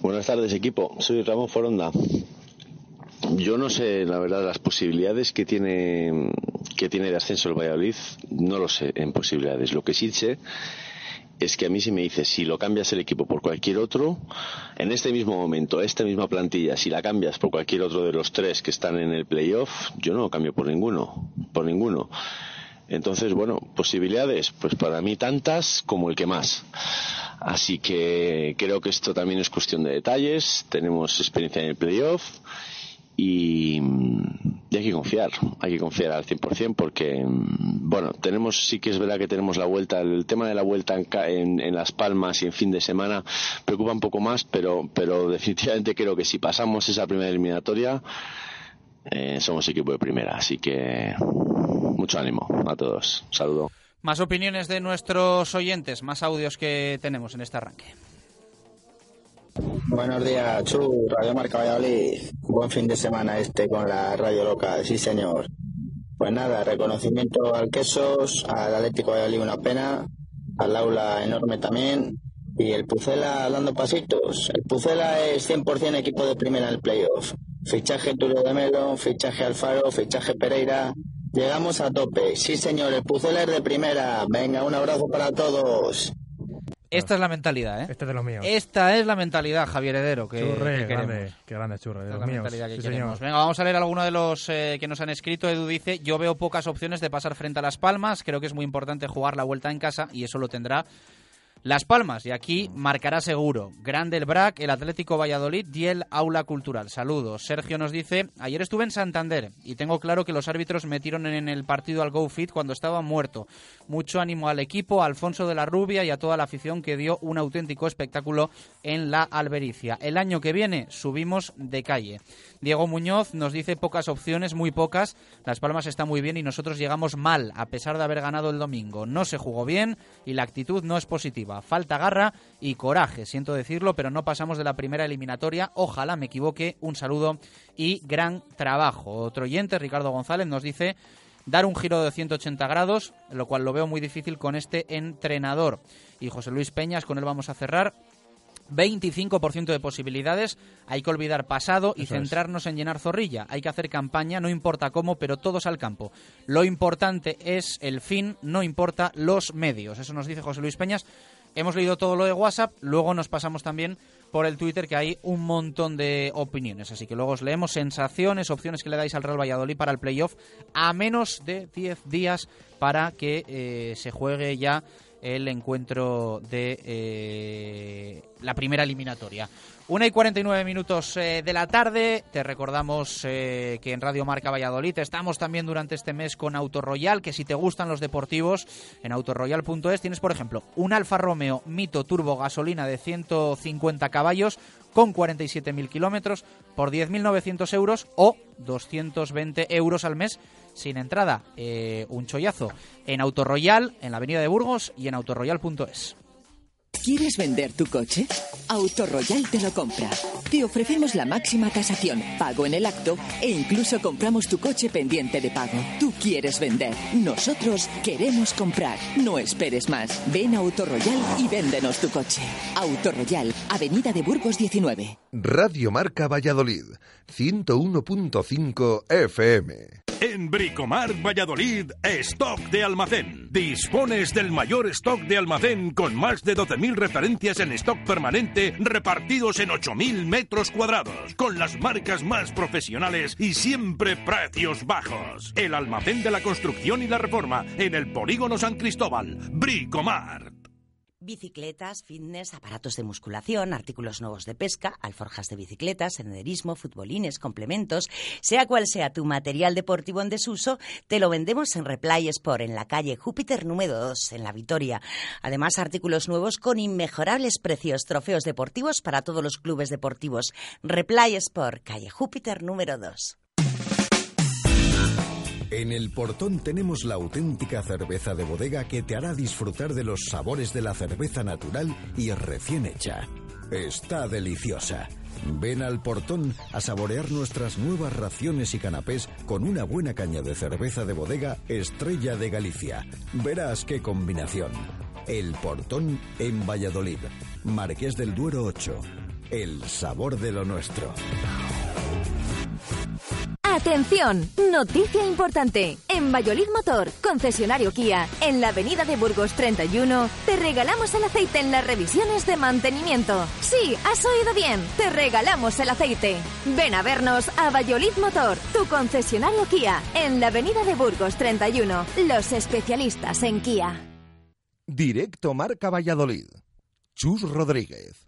Buenas tardes, equipo. Soy Ramón Foronda. Yo no sé, la verdad, las posibilidades que tiene, que tiene de ascenso el Valladolid, no lo sé en posibilidades. Lo que sí sé es que a mí si me dices, si lo cambias el equipo por cualquier otro, en este mismo momento, esta misma plantilla, si la cambias por cualquier otro de los tres que están en el playoff, yo no lo cambio por ninguno, por ninguno. Entonces, bueno, posibilidades, pues para mí tantas como el que más. Así que creo que esto también es cuestión de detalles, tenemos experiencia en el playoff y, hay que confiar, hay que confiar al 100% porque, bueno, tenemos, sí que es verdad que tenemos la vuelta, el tema de la vuelta en, en, en Las Palmas y en fin de semana preocupa un poco más, pero, pero definitivamente creo que si pasamos esa primera eliminatoria, eh, somos equipo de primera, así que mucho ánimo a todos. Saludo. Más opiniones de nuestros oyentes, más audios que tenemos en este arranque. Buenos días, Chu, Radio Marca Valladolid. Buen fin de semana este con la radio local, sí señor. Pues nada, reconocimiento al Quesos, al Atlético Valladolid una pena, al aula enorme también, y el Pucela dando pasitos. El Pucela es 100% equipo de primera en el playoff. Fichaje Tulio de Melo, fichaje Alfaro, fichaje Pereira. Llegamos a tope. Sí señor, el Pucela es de primera. Venga, un abrazo para todos. Esta es la mentalidad, ¿eh? Este es de los míos. Esta es la mentalidad, Javier Heredero, que, Churre, que grande, qué grande churre, de Esta es los míos. mentalidad que Sí, queremos. señor. Venga, vamos a leer alguno de los eh, que nos han escrito. Edu dice, yo veo pocas opciones de pasar frente a Las Palmas. Creo que es muy importante jugar la vuelta en casa y eso lo tendrá Las Palmas. Y aquí marcará seguro. Grande el BRAC, el Atlético Valladolid y el Aula Cultural. Saludos. Sergio nos dice, ayer estuve en Santander y tengo claro que los árbitros metieron en el partido al Go Fit cuando estaba muerto. Mucho ánimo al equipo, a Alfonso de la Rubia y a toda la afición que dio un auténtico espectáculo en la Albericia. El año que viene subimos de calle. Diego Muñoz nos dice pocas opciones, muy pocas. Las Palmas está muy bien y nosotros llegamos mal, a pesar de haber ganado el domingo. No se jugó bien y la actitud no es positiva. Falta garra y coraje, siento decirlo, pero no pasamos de la primera eliminatoria. Ojalá me equivoque. Un saludo y gran trabajo. Otro oyente, Ricardo González, nos dice dar un giro de 180 grados, lo cual lo veo muy difícil con este entrenador. Y José Luis Peñas, con él vamos a cerrar. 25% de posibilidades, hay que olvidar pasado y Eso es. centrarnos en llenar zorrilla. Hay que hacer campaña, no importa cómo, pero todos al campo. Lo importante es el fin, no importa los medios. Eso nos dice José Luis Peñas. Hemos leído todo lo de WhatsApp, luego nos pasamos también por el Twitter que hay un montón de opiniones. Así que luego os leemos sensaciones, opciones que le dais al Real Valladolid para el playoff a menos de 10 días para que eh, se juegue ya el encuentro de eh, la primera eliminatoria. Una y 49 minutos eh, de la tarde. Te recordamos eh, que en Radio Marca Valladolid estamos también durante este mes con Autoroyal, que si te gustan los deportivos, en autoroyal.es tienes, por ejemplo, un Alfa Romeo Mito Turbo gasolina de 150 caballos con 47.000 kilómetros por 10.900 euros o 220 euros al mes sin entrada. Eh, un chollazo en Autoroyal, en la avenida de Burgos y en autoroyal.es. ¿Quieres vender tu coche? Autoroyal te lo compra. Te ofrecemos la máxima tasación, pago en el acto e incluso compramos tu coche pendiente de pago. Tú quieres vender, nosotros queremos comprar. No esperes más. Ven a Autoroyal y véndenos tu coche. Autoroyal, Avenida de Burgos 19. Radio Marca Valladolid, 101.5 FM. En Bricomar Valladolid, stock de almacén. Dispones del mayor stock de almacén con más de 12.000 referencias en stock permanente repartidos en 8.000 metros cuadrados, con las marcas más profesionales y siempre precios bajos. El almacén de la construcción y la reforma en el Polígono San Cristóbal. Bricomar. Bicicletas, fitness, aparatos de musculación, artículos nuevos de pesca, alforjas de bicicletas, senderismo, futbolines, complementos. Sea cual sea tu material deportivo en desuso, te lo vendemos en Replay Sport, en la calle Júpiter número 2, en La Vitoria. Además, artículos nuevos con inmejorables precios, trofeos deportivos para todos los clubes deportivos. Replay Sport, calle Júpiter número 2. En el portón tenemos la auténtica cerveza de bodega que te hará disfrutar de los sabores de la cerveza natural y recién hecha. Está deliciosa. Ven al portón a saborear nuestras nuevas raciones y canapés con una buena caña de cerveza de bodega Estrella de Galicia. Verás qué combinación. El portón en Valladolid. Marqués del Duero 8. El sabor de lo nuestro. Atención, noticia importante. En Valladolid Motor, concesionario Kia, en la avenida de Burgos 31, te regalamos el aceite en las revisiones de mantenimiento. Sí, has oído bien, te regalamos el aceite. Ven a vernos a Valladolid Motor, tu concesionario Kia, en la avenida de Burgos 31, los especialistas en Kia. Directo Marca Valladolid. Chus Rodríguez.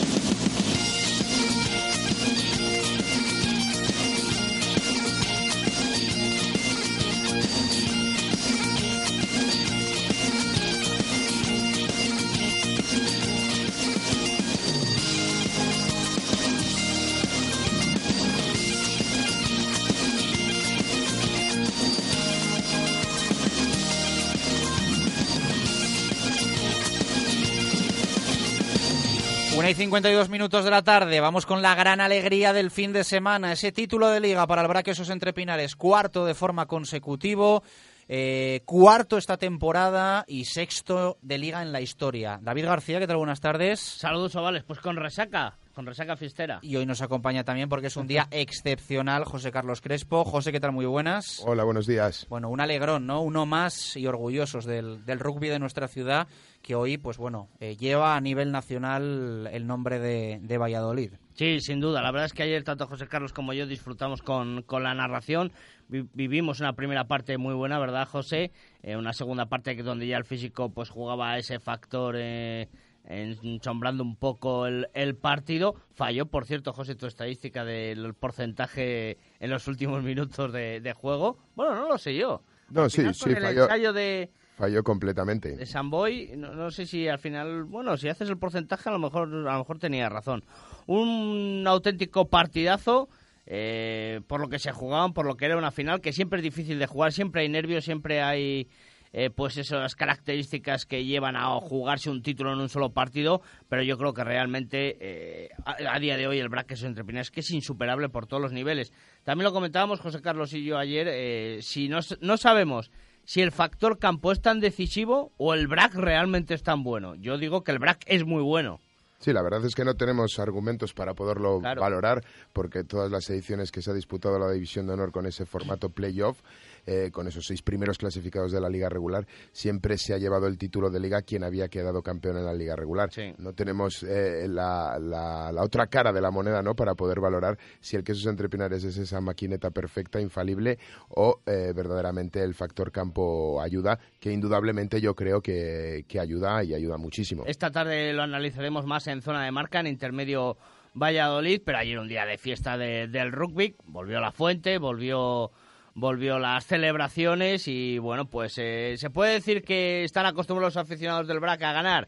Y 52 minutos de la tarde, vamos con la gran alegría del fin de semana. Ese título de liga para el Braquesos Entre Pinares, cuarto de forma consecutivo, eh, cuarto esta temporada y sexto de liga en la historia. David García, ¿qué tal? Buenas tardes. Saludos, ovales. Pues con resaca, con resaca fiestera. Y hoy nos acompaña también porque es un día excepcional José Carlos Crespo. José, ¿qué tal? Muy buenas. Hola, buenos días. Bueno, un alegrón, ¿no? Uno más y orgullosos del, del rugby de nuestra ciudad que hoy, pues bueno, eh, lleva a nivel nacional el nombre de, de, Valladolid. Sí, sin duda. La verdad es que ayer tanto José Carlos como yo disfrutamos con, con la narración. Vi, vivimos una primera parte muy buena, ¿verdad, José? Eh, una segunda parte que donde ya el físico pues jugaba ese factor... Eh, ensombrando un poco el, el, partido. Falló, por cierto, José, tu estadística del porcentaje en los últimos minutos de, de juego. Bueno, no lo sé yo. No, sí, sí, con el falló. de, Falló completamente. de Samboy, no, no sé si al final, bueno, si haces el porcentaje a lo mejor, a lo mejor tenía razón. Un auténtico partidazo. eh, por lo que se jugaban, por lo que era una final, que siempre es difícil de jugar, siempre hay nervios, siempre hay eh, pues esas características que llevan a jugarse un título en un solo partido, pero yo creo que realmente eh, a, a, día de hoy el Braques entre Pinares es que es insuperable por todos los niveles. También lo comentábamos José Carlos y yo ayer, eh, si no, no sabemos si el factor campo es tan decisivo o el BRAC realmente es tan bueno. Yo digo que el BRAC es muy bueno. Sí, la verdad es que no tenemos argumentos para poderlo Claro. valorar, porque todas las ediciones que se ha disputado la División de Honor con ese formato playoff, eh, con esos seis primeros clasificados de la Liga Regular, siempre se ha llevado el título de Liga quien había quedado campeón en la Liga Regular. No tenemos eh, la, la- la otra cara de la moneda ¿no? para poder valorar si el Quesos Entre Pinares es esa maquineta perfecta, infalible, o eh, verdaderamente el factor campo ayuda, que indudablemente yo creo que, que ayuda y ayuda muchísimo. Esta tarde lo analizaremos más en zona de marca, en intermedio Valladolid, pero ayer un día de fiesta de- del rugby, volvió la fuente, volvió volvió las celebraciones y bueno, pues eh, se puede decir que están acostumbrados los aficionados del BRAC a ganar.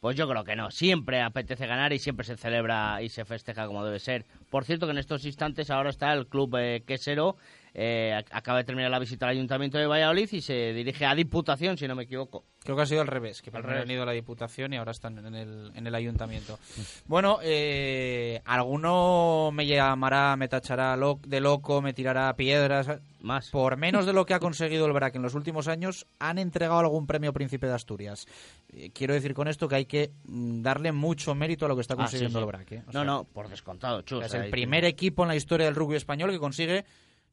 Pues yo creo que no, siempre apetece ganar y siempre se celebra y se festeja como debe ser. Por cierto que en estos instantes ahora está el club eh, quesero, eh, ac- acaba de terminar la visita al Ayuntamiento de Valladolid y se dirige a Diputación, si no me equivoco. Creo que ha sido al revés, que primero han ido a la Diputación y ahora están en el, en el Ayuntamiento. Bueno, eh, alguno me llamará, me tachará de loco, me tirará piedras. Más. Por menos de lo que ha conseguido el BRAC en los últimos años, han entregado algún premio Príncipe de Asturias. Eh, quiero decir con esto que hay que mm, darle mucho mérito a lo que está Ah, sí, consiguiendo sí. el BRAC. ¿eh? No, sea, no, por descontado, chus. es el primer equipo en la historia del rugby español que consigue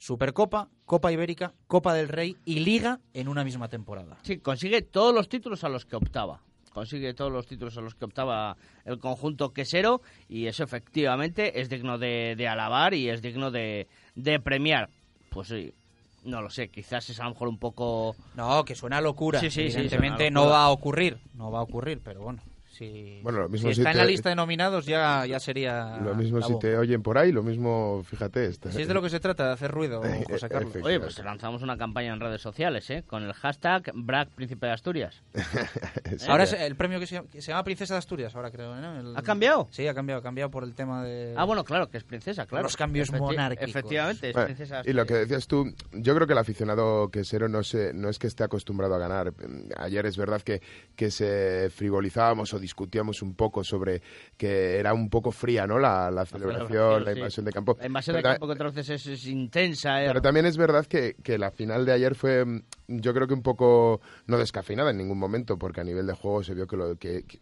Supercopa, Copa Ibérica, Copa del Rey y Liga en una misma temporada. Sí, consigue todos los títulos a los que optaba. Consigue todos los títulos a los que optaba el conjunto quesero y eso efectivamente es digno de, de alabar y es digno de, de premiar. Pues sí, no lo sé, quizás es a lo mejor un poco... No, que suena a locura. Sí, sí, Evidentemente no va a ocurrir, no va a ocurrir, pero bueno. Si, Bueno, lo mismo si si está en te- la lista de nominados ya, ya sería Lo mismo la si te oyen por ahí, lo mismo, fíjate. Está... Si es de lo que se trata, de hacer ruido, Eh, José Carlos. Oye, pues lanzamos una campaña en redes sociales, ¿eh? Con el hashtag BRAC Príncipe de Asturias. Ahora es el premio que se, llama, que se llama Princesa de Asturias, ahora creo, ¿no? El- ¿Ha cambiado? Sí, ha cambiado, ha cambiado por el tema de... Ah, bueno, claro, que es princesa, claro. Los cambios monárquicos. Efectivamente, es Bueno, princesa de y lo que decías tú, yo creo que el aficionado quesero no, se, no es que esté acostumbrado a ganar. Ayer es verdad que, que se frivolizábamos o discutíamos un poco sobre que era un poco fría ¿no? la, la celebración, la sí. invasión de campo. La invasión de campo que veces es, es intensa. ¿eh? Pero también es verdad que, que la final de ayer fue, mm, yo creo que un poco no descafeinada en ningún momento, porque a nivel de juego se vio que, lo, que, que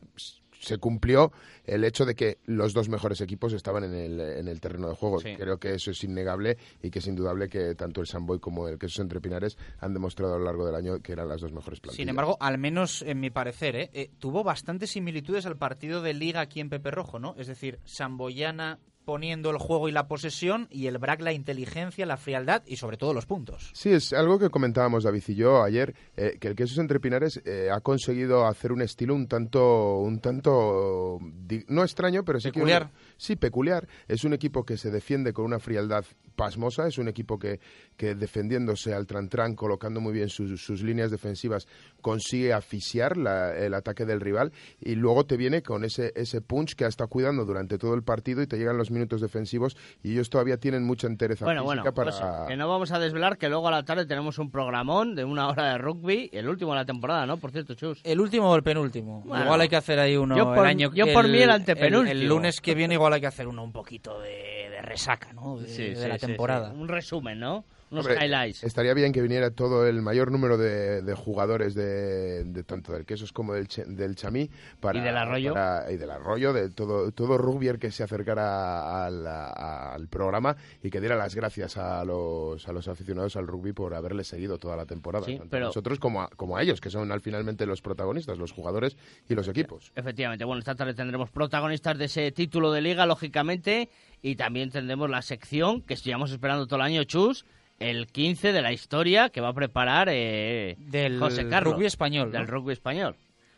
se cumplió el hecho de que los dos mejores equipos estaban en el, en el terreno de juego. Sí. Creo que eso es innegable y que es indudable que tanto el Samboy como el Quesos Entre Pinares han demostrado a lo largo del año que eran las dos mejores plantillas. Sin embargo, al menos en mi parecer, ¿eh? Eh, tuvo bastantes similitudes al partido de Liga aquí en Pepe Rojo, ¿no? Es decir, Samboyana, poniendo el juego y la posesión y el BRAC la inteligencia, la frialdad y sobre todo los puntos. Sí, es algo que comentábamos David y yo ayer, eh, que el Quesos Entre Pinares eh, ha conseguido hacer un estilo un tanto, un tanto, no extraño, pero sí Peculiar. que... Sí, peculiar. Es un equipo que se defiende con una frialdad pasmosa, es un equipo que, que defendiéndose al tran-tran, colocando muy bien sus, sus líneas defensivas, consigue asfixiar la- el ataque del rival y luego te viene con ese, ese punch que ha estado cuidando durante todo el partido y te llegan los minutos defensivos y ellos todavía tienen mucha entereza Bueno, física bueno, para... pues, que no vamos a desvelar que luego a la tarde tenemos un programón de una hora de rugby, el último de la temporada, ¿no? Por cierto, Chus. El último o el penúltimo. Bueno, igual hay que hacer ahí uno yo por- el año yo por mí el antepenúltimo. El, lunes que viene igual hay que hacer uno un poquito de, de resaca, ¿no? De, Sí, de sí, la temporada. sí. Un resumen, ¿no? Unos Hombre, highlights. Estaría bien que viniera todo el mayor número de, de jugadores de, de tanto del Quesos como del, del Chamí para, Y del Arroyo. para- y del Arroyo, de todo todo rugbier que se acercara al, al programa y que diera las gracias a los, a los aficionados al rugby por haberle seguido toda la temporada, Sí, tanto pero- a nosotros como a, como a ellos, que son al finalmente los protagonistas, los jugadores y los equipos. Efectivamente, bueno, esta tarde tendremos protagonistas de ese título de liga, lógicamente, y también tendremos la sección que estamos esperando todo el año, Chus, el 15 de la historia que va a preparar eh, Del José Carlos. rugby español, Del ¿no? rugby español.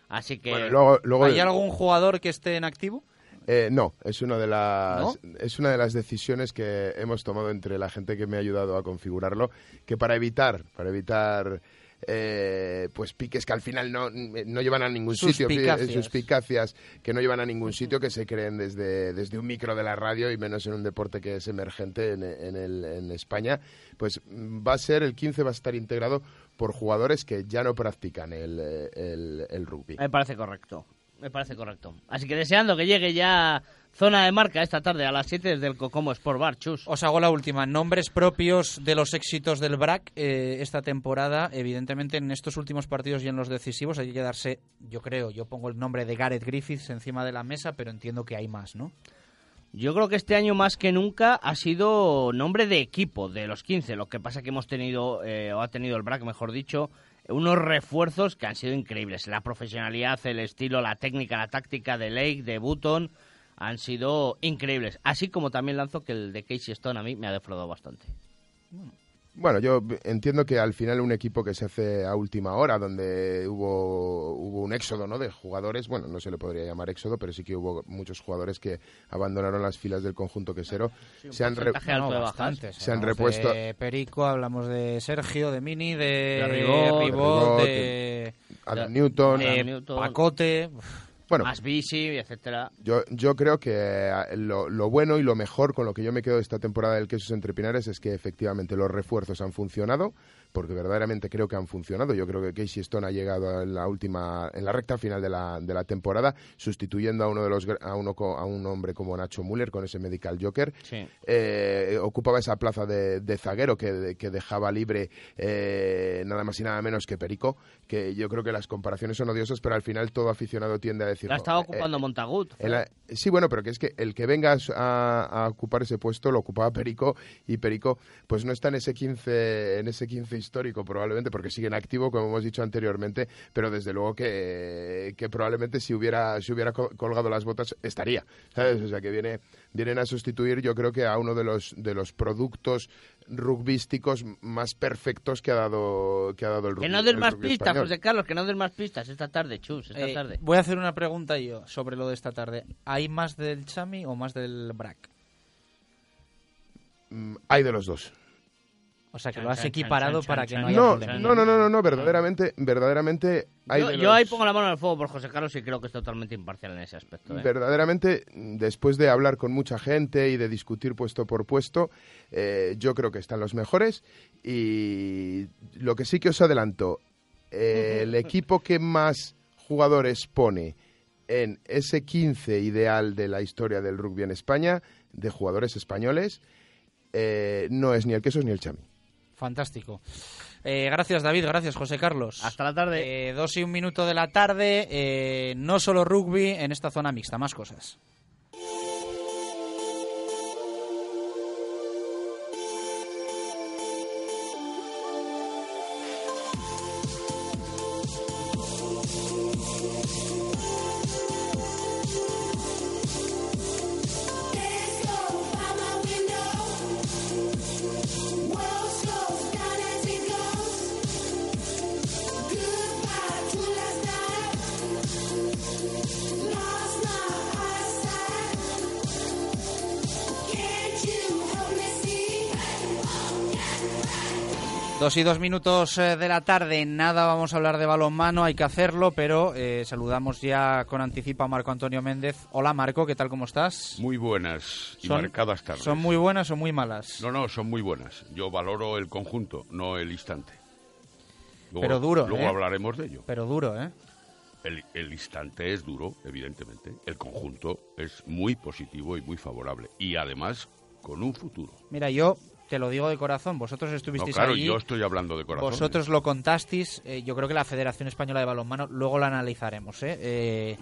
Así que... Bueno, luego- luego- ¿Hay algún jugador que esté en activo? Eh, no, es una de las ¿No? es una de las decisiones que hemos tomado entre la gente que me ha ayudado a configurarlo, que para evitar para evitar eh, pues piques que al final no, no llevan a ningún sitio, pi- Suspicacias. suspicacias que no llevan a ningún sitio, que se creen desde, desde un micro de la radio y menos en un deporte que es emergente en, en el- en España, pues mm, va a ser, el 15 va a estar integrado por jugadores que ya no practican el, eh, el, el rugby. Me parece correcto. Me parece correcto. Así que deseando que llegue ya zona de marca esta tarde a las 7 desde el Cocomo Sport Bar, Chus. Os hago la última. Nombres propios de los éxitos del BRAC eh, esta temporada. Evidentemente, en estos últimos partidos y en los decisivos hay que quedarse, yo creo, yo pongo el nombre de Gareth Griffiths encima de la mesa, pero entiendo que hay más, ¿no? Yo creo que este año más que nunca ha sido nombre de equipo de los 15. Lo que pasa que hemos tenido, eh, o ha tenido el BRAC, mejor dicho, unos refuerzos que han sido increíbles. La profesionalidad, el estilo, la técnica, la táctica de Lake, de Button, han sido increíbles. Así como también lanzo que el de Casey Stone a mí me ha defraudado bastante. Yo entiendo que al final un equipo que se hace a última hora, donde hubo, hubo un éxodo ¿no? de jugadores, bueno, no se le podría llamar éxodo, pero sí que hubo muchos jugadores que abandonaron las filas del conjunto quesero. un se han, re- bajas. bastantes. se han Hablamos repuesto. de Perico, hablamos de Sergio, de Mini, de, De Ribot, Ribot, de de, Adam Newton. de Adam Newton. Pacote. Bueno, Más bici, etcétera. Yo, yo creo que eh, lo, lo bueno y lo mejor con lo que yo me quedo de esta temporada del Quesos Entre Pinares es que efectivamente los refuerzos han funcionado, porque verdaderamente creo que han funcionado. Yo creo que Casey Stone ha llegado en la última, en la recta final de la, de la temporada, sustituyendo a uno de los a uno a un hombre como Nacho Müller con ese medical joker. Sí. Eh, ocupaba esa plaza de, de zaguero que, que dejaba libre eh, nada más y nada menos que Perico, que yo creo que las comparaciones son odiosas, pero al final todo aficionado tiende a decir La "No, estaba eh, ocupando Montagut. en la- sí, bueno, pero que es que el que venga a, a ocupar ese puesto lo ocupaba Perico y Perico pues no está en ese 15 en ese 15 histórico probablemente porque sigue en activo como hemos dicho anteriormente, pero desde luego que, que probablemente si hubiera si hubiera co- colgado las botas estaría, ¿sabes? O sea, que viene vienen a sustituir yo creo que a uno de los de los productos rugbísticos más perfectos que ha dado que ha dado el rugby. Que no des más pistas, español. José Carlos, que no des más pistas esta tarde, Chus, esta Eh, tarde. voy a hacer una pregunta yo sobre lo de esta tarde. ¿Hay más del Chami o más del BRAC? Mm, Hay de los dos. O sea, que Chan, lo has chan, equiparado chan, para chan, que chan. no haya No, no, no, no, no, verdaderamente, verdaderamente hay Yo, ahí pongo la mano en el fuego por José Carlos y creo que es totalmente imparcial en ese aspecto. ¿eh? Verdaderamente, después de hablar con mucha gente y de discutir puesto por puesto, eh, yo creo que están los mejores. Y lo que sí que os adelanto, eh, el equipo que más jugadores pone en ese 15 ideal de la historia del rugby en España, de jugadores españoles, eh, no es ni el Quesos ni el Chami. Fantástico. Eh, gracias, David. Gracias, José Carlos. Hasta la tarde. Eh, dos y un minuto de la tarde. eh, no solo rugby en esta zona mixta, más cosas. Dos y dos minutos eh, de la tarde, nada vamos a hablar de balonmano, hay que hacerlo, pero eh, saludamos ya con anticipo a Marco Antonio Méndez. Hola Marco, ¿qué tal, cómo estás? Muy buenas y Son- marcadas tardes. ¿Son muy buenas o muy malas? No, no, son muy buenas. Yo valoro el conjunto, no el instante. Luego- Pero duro, Luego ¿eh? hablaremos de ello. Pero duro, ¿eh? El, el instante es duro, evidentemente. El conjunto es muy positivo y muy favorable. Y además, con un futuro. Mira, yo te lo digo de corazón, vosotros No, estuvisteis claro, allí. yo estoy hablando de corazón. Vosotros lo contasteis, eh, yo creo que la Federación Española de Balonmano, luego lo analizaremos, ¿eh? Eh,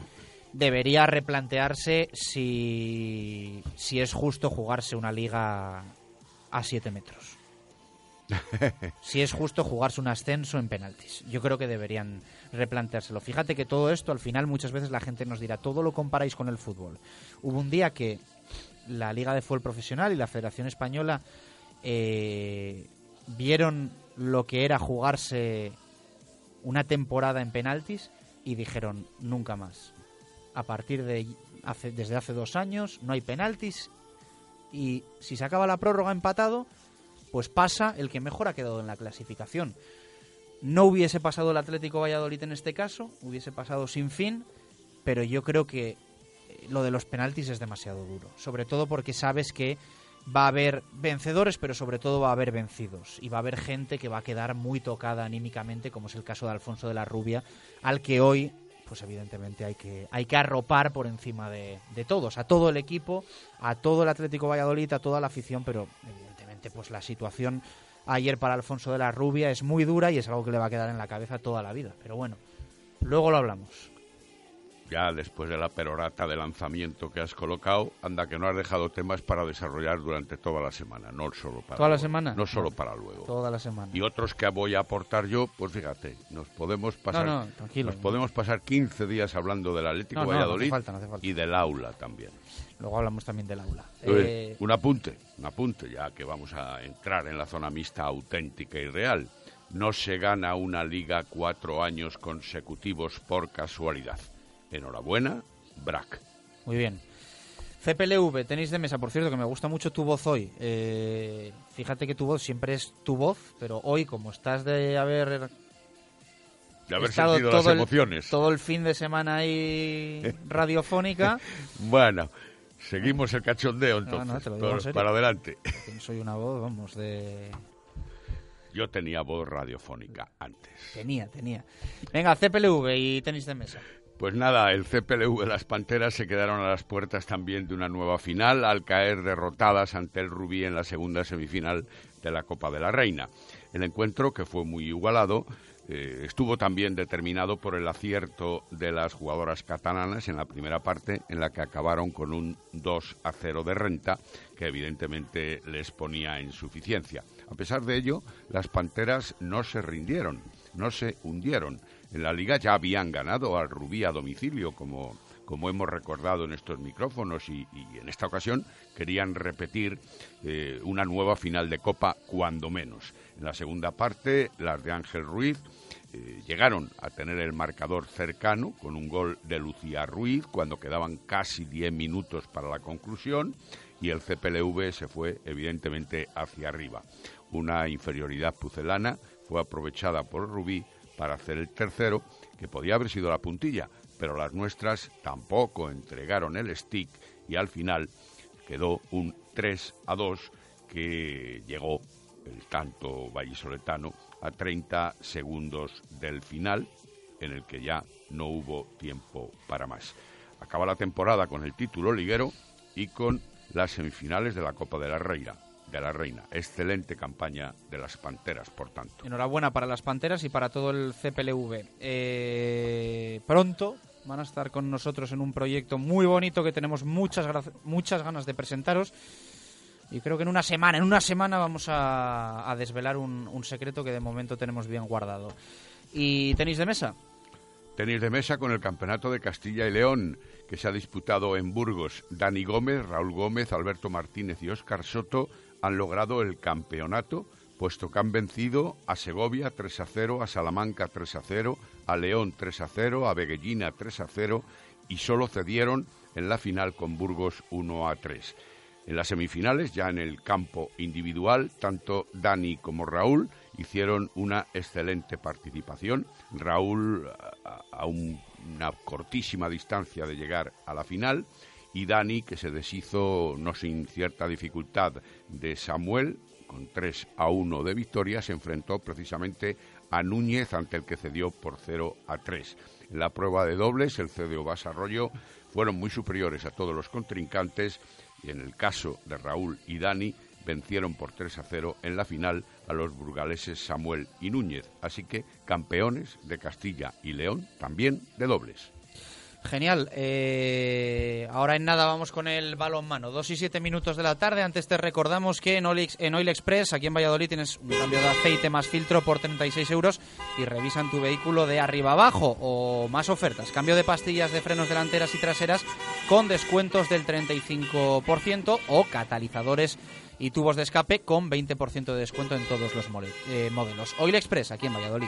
debería replantearse si, si es justo jugarse una liga a 7 metros. Si es justo jugarse un ascenso en penaltis. Yo creo que deberían replanteárselo. Fíjate que todo esto, al final, muchas veces la gente nos dirá, todo lo comparáis con el fútbol. Hubo un día que la Liga de Fútbol Profesional y la Federación Española eh, vieron lo que era jugarse una temporada en penaltis y dijeron nunca más. A partir de desde hace dos años no hay penaltis y si se acaba la prórroga empatado, pues pasa el que mejor ha quedado en la clasificación. No hubiese pasado el Atlético Valladolid en este caso, hubiese pasado sin fin, pero yo creo que eh, lo de los penaltis es demasiado duro, sobre todo porque sabes que va a haber vencedores, pero sobre todo va a haber vencidos y va a haber gente que va a quedar muy tocada anímicamente, como es el caso de Alfonso de la Rubia, al que hoy pues evidentemente hay que, hay que arropar por encima de, de todos, a todo el equipo, a todo el Atlético Valladolid, a toda la afición, pero evidentemente pues la situación ayer para Alfonso de la Rubia es muy dura y es algo que le va a quedar en la cabeza toda la vida. Pero bueno, luego lo hablamos. Ya después de la perorata de lanzamiento que has colocado, anda que no has dejado temas para desarrollar durante toda la semana, no solo para ¿Toda la luego, semana? No solo para luego. Toda la semana. Y otros que voy a aportar yo, pues fíjate, nos podemos pasar, No, nos podemos pasar 15 días hablando del Atlético No, Valladolid falta, falta. y del aula también. Luego hablamos también del aula. Entonces, Eh, Un apunte, un apunte, ya que vamos a entrar en la zona mixta auténtica y real. No se gana una liga cuatro años consecutivos por casualidad. Enhorabuena, Brack. Muy bien. CPLV, tenéis de mesa, por cierto, que me gusta mucho tu voz hoy. Eh, fíjate que tu voz siempre es tu voz, pero hoy, como estás de haber De haber estado sentido todo las el- emociones. todo el fin de semana ahí radiofónica, Bueno, seguimos el cachondeo entonces. no, te lo digo en Por- para adelante. soy una voz, vamos, de... Yo tenía voz radiofónica antes. Tenía, tenía. Venga, CPLV y tenéis de mesa. Pues nada, el CPLV de las Panteras se quedaron a las puertas también de una nueva final al caer derrotadas ante el Rubí en la segunda semifinal de la Copa de la Reina. El encuentro, que fue muy igualado, eh, estuvo también determinado por el acierto de las jugadoras catalanas en la primera parte, en la que acabaron con un 2 a 0 de renta, que evidentemente les ponía en suficiencia. A pesar de ello, las Panteras no se rindieron, no se hundieron. En la liga ya habían ganado al Rubí a domicilio, como, como hemos recordado en estos micrófonos, y, en esta ocasión querían repetir eh, una nueva final de Copa, cuando menos. En la segunda parte, las de Ángel Ruiz eh, llegaron a tener el marcador cercano con un gol de Lucía Ruiz cuando quedaban casi 10 minutos para la conclusión y el CPLV se fue evidentemente hacia arriba. Una inferioridad pucelana fue aprovechada por Rubí para hacer el tercero, que podía haber sido la puntilla, pero las nuestras tampoco entregaron el stick y al final quedó un 3 a 2 que llegó el tanto vallisoletano a 30 segundos del final, en el que ya no hubo tiempo para más. Acaba la temporada con el título liguero y con las semifinales de la Copa de la Reina. De la Reina. Excelente campaña de las Panteras, por tanto. Enhorabuena para las Panteras y para todo el CPLV. Eh, pronto van a estar con nosotros en un proyecto muy bonito que tenemos muchas, muchas ganas de presentaros. Y creo que en una semana, en una semana vamos a, a desvelar un, un secreto que de momento tenemos bien guardado. ¿Y tenéis de mesa? Tenis de mesa con el Campeonato de Castilla y León, que se ha disputado en Burgos. Dani Gómez, Raúl Gómez, Alberto Martínez y Óscar Soto han logrado el campeonato, puesto que han vencido a Segovia 3 a 0, a Salamanca 3 a 0, a León 3 a 0, a Beguellina 3 a 0 y solo cedieron en la final con Burgos 1 a 3. En las semifinales, ya en el campo individual, tanto Dani como Raúl hicieron una excelente participación. Raúl a, una cortísima distancia de llegar a la final y Dani que se deshizo no sin cierta dificultad de Samuel con 3 a 1 de victoria se enfrentó precisamente a Núñez ante el que cedió por 0 a 3. En la prueba de dobles el CDO Basarroyo fueron muy superiores a todos los contrincantes y en el caso de Raúl y Dani vencieron por 3 a 0 en la final a los burgaleses Samuel y Núñez. Así que campeones de Castilla y León también de dobles. Genial. Eh, ahora en nada vamos con el balón mano. Dos y siete minutos de la tarde. Antes te recordamos que en Oil, en Oil Express, aquí en Valladolid, tienes un cambio de aceite más filtro por 36 euros y revisan tu vehículo de arriba abajo o más ofertas. Cambio de pastillas de frenos delanteras y traseras con descuentos del 35% o catalizadores y tubos de escape con 20% de descuento en todos los eh, modelos. Oil Express, aquí en Valladolid.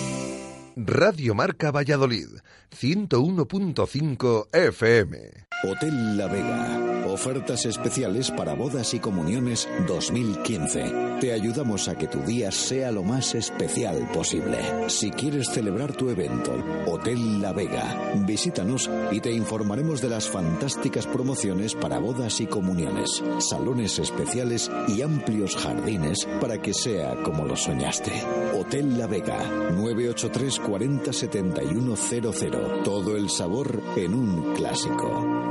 Radio Marca Valladolid, 101.5 FM. Hotel La Vega Ofertas especiales para bodas y comuniones 2015. Te ayudamos a que tu día sea lo más especial posible. Si quieres celebrar tu evento, Hotel La Vega, visítanos y te informaremos de las fantásticas promociones para bodas y comuniones, salones especiales y amplios jardines para que sea como lo soñaste. Hotel La Vega, 983 40 7100. Todo el sabor en un clásico.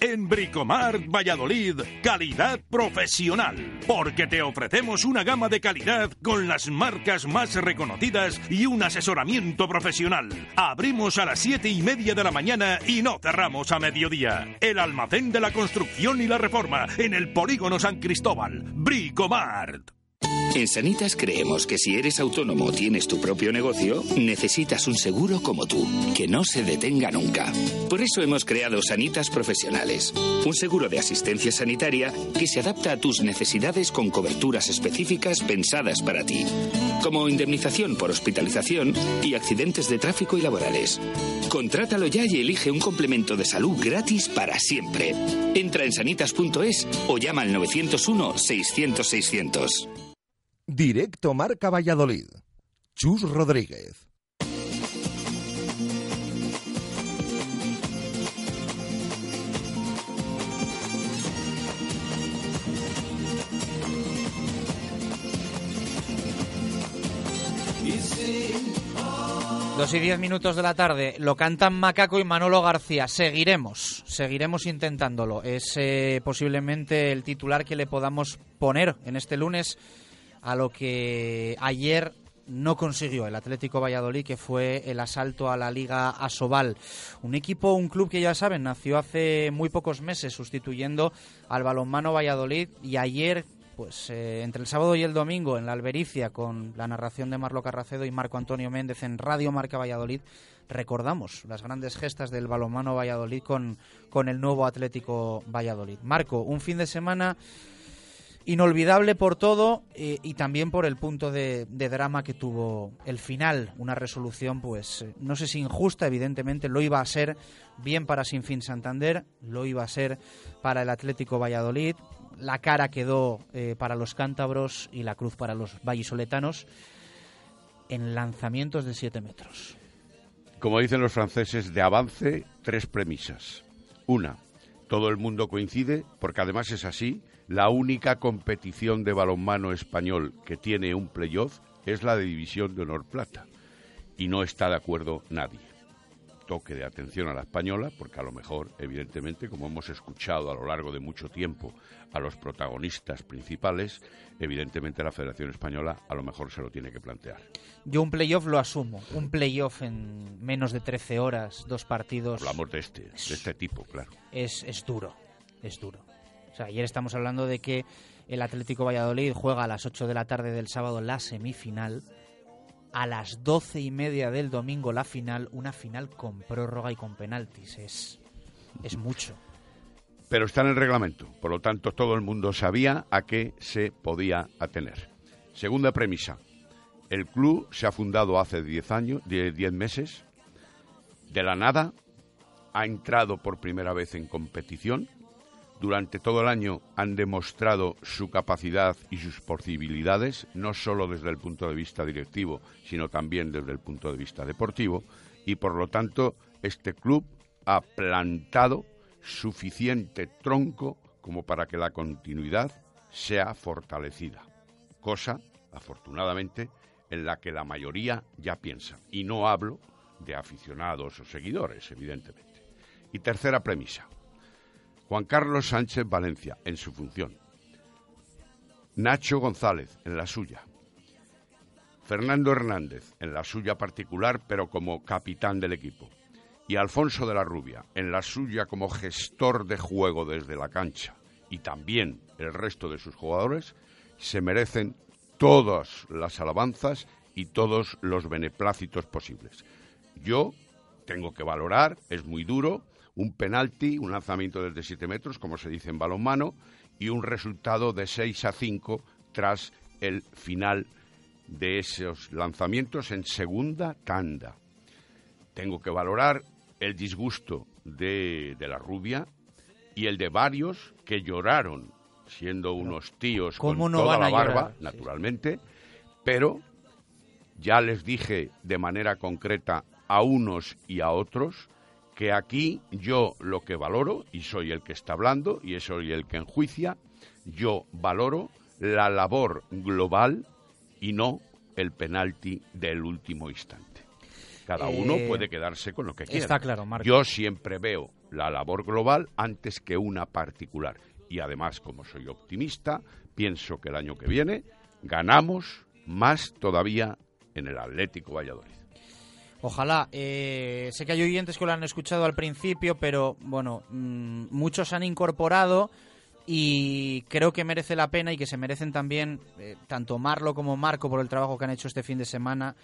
En Bricomart Valladolid, calidad profesional. Porque te ofrecemos una gama de calidad con las marcas más reconocidas y un asesoramiento profesional. Abrimos a las siete y media de la mañana y no cerramos a mediodía. El almacén de la construcción y la reforma en el Polígono San Cristóbal. Bricomart. En Sanitas creemos que si eres autónomo o tienes tu propio negocio, necesitas un seguro como tú, que no se detenga nunca. Por eso hemos creado Sanitas Profesionales, un seguro de asistencia sanitaria que se adapta a tus necesidades con coberturas específicas pensadas para ti, como indemnización por hospitalización y accidentes de tráfico y laborales. Contrátalo ya y elige un complemento de salud gratis para siempre. Entra en sanitas.es o llama al 901 600 600. Directo Marca Valladolid. Chus Rodríguez. Dos y diez minutos de la tarde, lo cantan Macaco y Manolo García. Seguiremos, seguiremos intentándolo. Es eh, posiblemente el titular que le podamos poner en este lunes a lo que ayer no consiguió el Atlético Valladolid, que fue el asalto a la Liga Asobal. Un equipo, un club que ya saben, nació hace muy pocos meses sustituyendo al balonmano Valladolid y ayer pues eh, entre el sábado y el domingo en la Albericia con la narración de Marlo Carracedo y Marco Antonio Méndez en Radio Marca Valladolid recordamos las grandes gestas del balonmano Valladolid con, con el nuevo Atlético Valladolid. Marco, un fin de semana Inolvidable por todo eh, y también por el punto de, drama que tuvo el final. Una resolución, pues, eh, no sé si injusta, evidentemente, lo iba a ser bien para Sinfín Santander, lo iba a ser para el Atlético Valladolid. La cara quedó eh, para los cántabros y la cruz para los vallisoletanos en lanzamientos de 7 metros. Como dicen los franceses, de avance, tres premisas. Una, todo el mundo coincide, porque además es así, la única competición de balonmano español que tiene un playoff es la de División de Honor Plata. Y no está de acuerdo nadie. Toque de atención a la española, porque a lo mejor, evidentemente, como hemos escuchado a lo largo de mucho tiempo a los protagonistas principales, evidentemente la Federación Española a lo mejor se lo tiene que plantear. Yo un playoff lo asumo. Un playoff en menos de 13 horas, dos partidos. Hablamos de este, de este tipo, claro. Es, es duro, es duro. O sea, ayer estamos hablando de que el Atlético Valladolid juega a las 8 de la tarde del sábado la semifinal. A las doce y media del domingo la final, una final con prórroga y con penaltis. Es, es mucho. Pero está en el reglamento, por lo tanto todo el mundo sabía a qué se podía atener. Segunda premisa. El club se ha fundado hace 10 años, 10 meses. De la nada ha entrado por primera vez en competición. Durante todo el año han demostrado su capacidad y sus posibilidades, no solo desde el punto de vista directivo, sino también desde el punto de vista deportivo, y por lo tanto este club ha plantado suficiente tronco como para que la continuidad sea fortalecida, cosa, afortunadamente, en la que la mayoría ya piensa. Y no hablo de aficionados o seguidores, evidentemente. Y tercera premisa. Juan Carlos Sánchez Valencia, en su función. Nacho González, en la suya. Fernando Hernández, en la suya particular, pero como capitán del equipo. Y Alfonso de la Rubia, en la suya como gestor de juego desde la cancha. Y también el resto de sus jugadores se merecen todas las alabanzas y todos los beneplácitos posibles. Yo tengo que valorar, es muy duro, un penalti, un lanzamiento desde 7 metros, como se dice en balonmano, y un resultado de 6 a 5 tras el final de esos lanzamientos en segunda tanda. Tengo que valorar el disgusto de, de la rubia y el de varios que lloraron, siendo unos tíos con ¿Cómo no toda la barba, llorar? naturalmente, pero ya les dije de manera concreta a unos y a otros que aquí yo lo que valoro, y soy el que está hablando, y soy el que enjuicia, yo valoro la labor global y no el penalti del último instante. Cada uno Eh, puede quedarse con lo que quiera. está claro, Marco. Yo siempre veo la labor global antes que una particular. Y además, como soy optimista, pienso que el año que viene ganamos más todavía en el Atlético Valladolid. Ojalá. Eh, sé que hay oyentes que lo han escuchado al principio, pero bueno, mm, muchos han incorporado y creo que merece la pena y que se merecen también eh, tanto Marlo como Marco por el trabajo que han hecho este fin de semana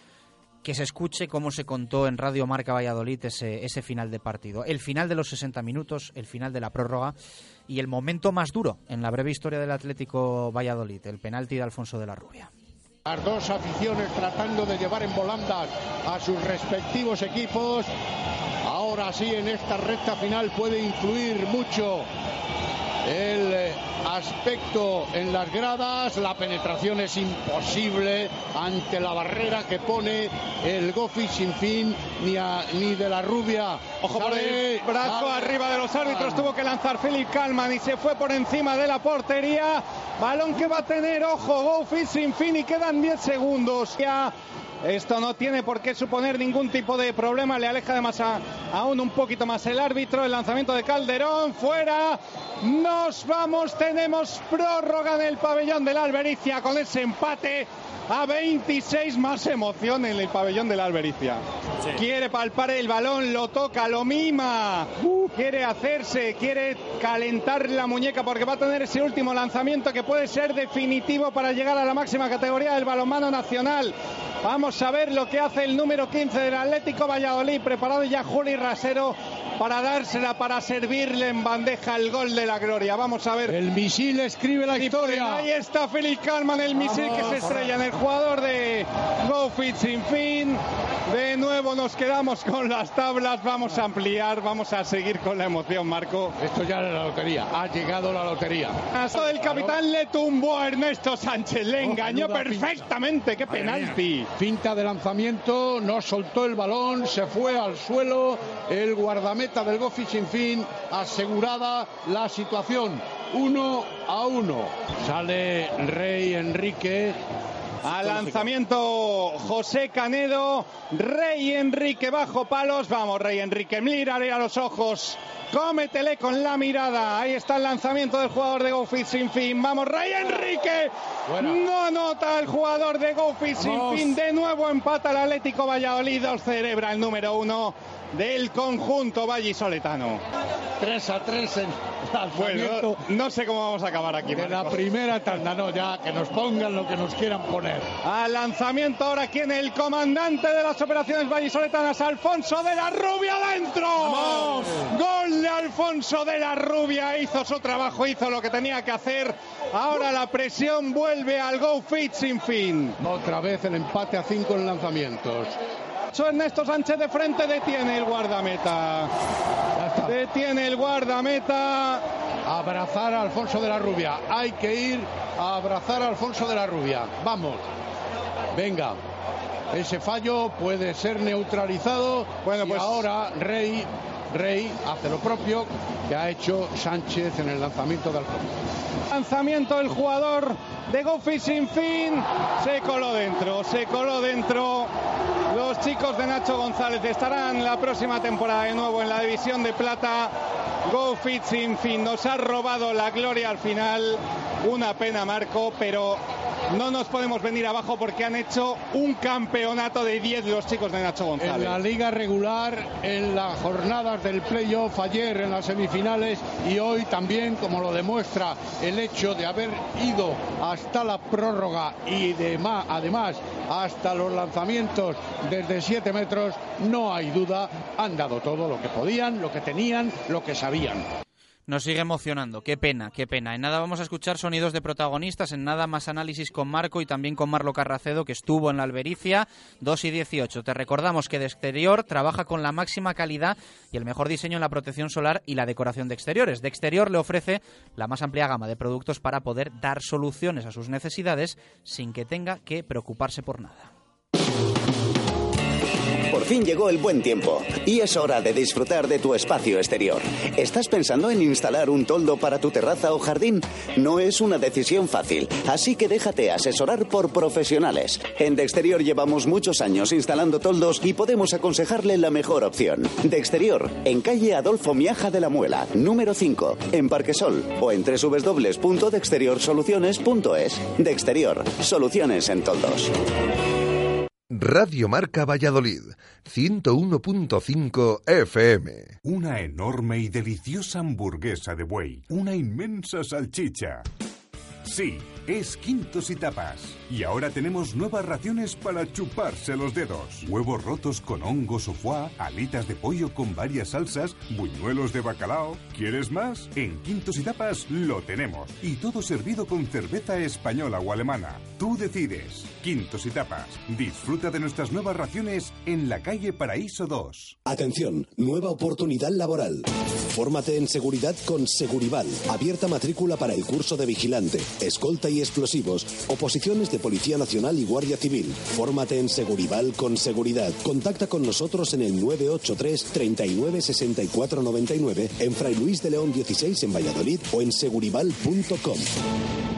que se escuche cómo se contó en Radio Marca Valladolid ese final de partido. El final de los 60 minutos, el final de la prórroga y el momento más duro en la breve historia del Atlético Valladolid, el penalti de Alfonso de la Rubia. Las dos aficiones tratando de llevar en volandas a sus respectivos equipos. Ahora sí, en esta recta final puede influir mucho el aspecto en las gradas. La penetración es imposible ante la barrera que pone el Gofi sin fin ni, a- ni de la rubia. Ojo por el brazo sale- arriba de los árbitros. Tuvo que lanzar Philip Kalman y se fue por encima de la portería. Balón que va a tener, ojo, Gofi sin fin y quedan 10 segundos. Ya esto no tiene por qué suponer ningún tipo de problema. Le aleja además a- aún un poquito más el árbitro. El lanzamiento de Calderón fuera. Nos vamos. Tenemos prórroga en el pabellón del Albericia con ese empate. A 26 más emoción en el pabellón del Albericia. Quiere palpar el balón, lo toca, lo mima. Quiere hacerse, quiere calentar la muñeca porque va a tener ese último lanzamiento que puede ser definitivo para llegar a la máxima categoría del balonmano nacional. Vamos a ver lo que hace el número 15 del Atlético Valladolid, preparado ya Juli Rasero para dársela, para servirle en bandeja el gol de la gloria. Vamos a ver. El misil escribe la historia. Ahí está Philip Kalman, el misil que se estrella en el jugador de GoFit sin fin. De nuevo nos quedamos con las tablas. Vamos a ampliar, vamos a seguir con la emoción, Marco. Esto ya es la lotería. Ha llegado la lotería. Hasta el capitán le tumbó a Ernesto Sánchez, le Oh, engañó pinta. perfectamente. ¡Qué penalti! Finta de lanzamiento, no soltó el balón, se fue al suelo. El guardameta guardameta del Gofi sin fin, asegurada la situación. Uno a uno. Sale Rey Enrique. Al lanzamiento José Canedo, Rey Enrique bajo palos, vamos Rey Enrique, mírale a los ojos, cómetele con la mirada, ahí está el lanzamiento del jugador de GoFit sin fin, vamos Rey Enrique, no anota el jugador de GoFit sin fin, de nuevo empata el Atlético Valladolid, dos celebra el número uno del conjunto vallisoletano. 3 a 3 en Bueno, no, no sé cómo vamos a acabar aquí. de la primera tanda. No, ya que nos pongan lo que nos quieran poner. Al lanzamiento ahora aquí en el comandante de las operaciones vallisoletanas, Alfonso de la Rubia adentro. Gol de Alfonso de la Rubia, hizo su trabajo, hizo lo que tenía que hacer. Ahora la presión vuelve al Go Fit sin fin. Otra vez el empate a 5 en lanzamientos. Ernesto Sánchez de frente detiene el guardameta. Detiene el guardameta. Abrazar a Alfonso de la Rubia. Hay que ir a abrazar a Alfonso de la Rubia. Vamos. Venga. Ese fallo puede ser neutralizado. Bueno, pues- ahora Rey, Rey hace lo propio que ha hecho Sánchez en el lanzamiento de Alfonso. Lanzamiento del jugador de Gofi sin fin. Se coló dentro, se coló dentro. Los chicos de Nacho González estarán la próxima temporada de nuevo en la división de plata. Go Fit sin fin. Nos ha robado la gloria al final. Una pena, Marco, pero no nos podemos venir abajo porque han hecho un campeonato de 10 los chicos de Nacho En González. la liga regular, en las jornadas del playoff, ayer en las semifinales y hoy también, como lo demuestra el hecho de haber ido hasta la prórroga y de además hasta los lanzamientos desde 7 metros, no hay duda, han dado todo lo que podían, lo que tenían, lo que sabían. Nos sigue emocionando, qué pena, qué pena. En nada vamos a escuchar sonidos de protagonistas, en nada más análisis con Marco y también con Marlo Carracedo, que estuvo en la Albericia 2 y 18. Te recordamos que de exterior trabaja con la máxima calidad y el mejor diseño en la protección solar y la decoración de exteriores. De exterior le ofrece la más amplia gama de productos para poder dar soluciones a sus necesidades sin que tenga que preocuparse por nada. Por fin llegó el buen tiempo y es hora de disfrutar de tu espacio exterior. ¿Estás pensando en instalar un toldo para tu terraza o jardín? No es una decisión fácil, así que déjate asesorar por profesionales. En De Exterior llevamos muchos años instalando toldos y podemos aconsejarle la mejor opción. De Exterior, en calle Adolfo Miaja de la Muela, número 5, en Parquesol o en www.dexteriorsoluciones.es. De Exterior, soluciones en toldos. Radio Marca Valladolid, 101.5 FM. Una enorme y deliciosa hamburguesa de buey. Una inmensa salchicha. Sí, es Quintos y Tapas. Y ahora tenemos nuevas raciones para chuparse los dedos. Huevos rotos con hongos o foie, alitas de pollo con varias salsas, buñuelos de bacalao. ¿Quieres más? En Quintos y Tapas lo tenemos. Y todo servido con cerveza española o alemana. Tú decides. Quintos y Tapas. Disfruta de nuestras nuevas raciones en la calle Paraíso 2. Atención, nueva oportunidad laboral. Fórmate en seguridad con Segurival. Abierta matrícula para el curso de vigilante, escolta y explosivos, oposiciones de Policía Nacional y Guardia Civil. Fórmate en Segurival con seguridad. Contacta con nosotros en el 983 39 64 99 en Fray Luis de León 16 en Valladolid o en segurival.com.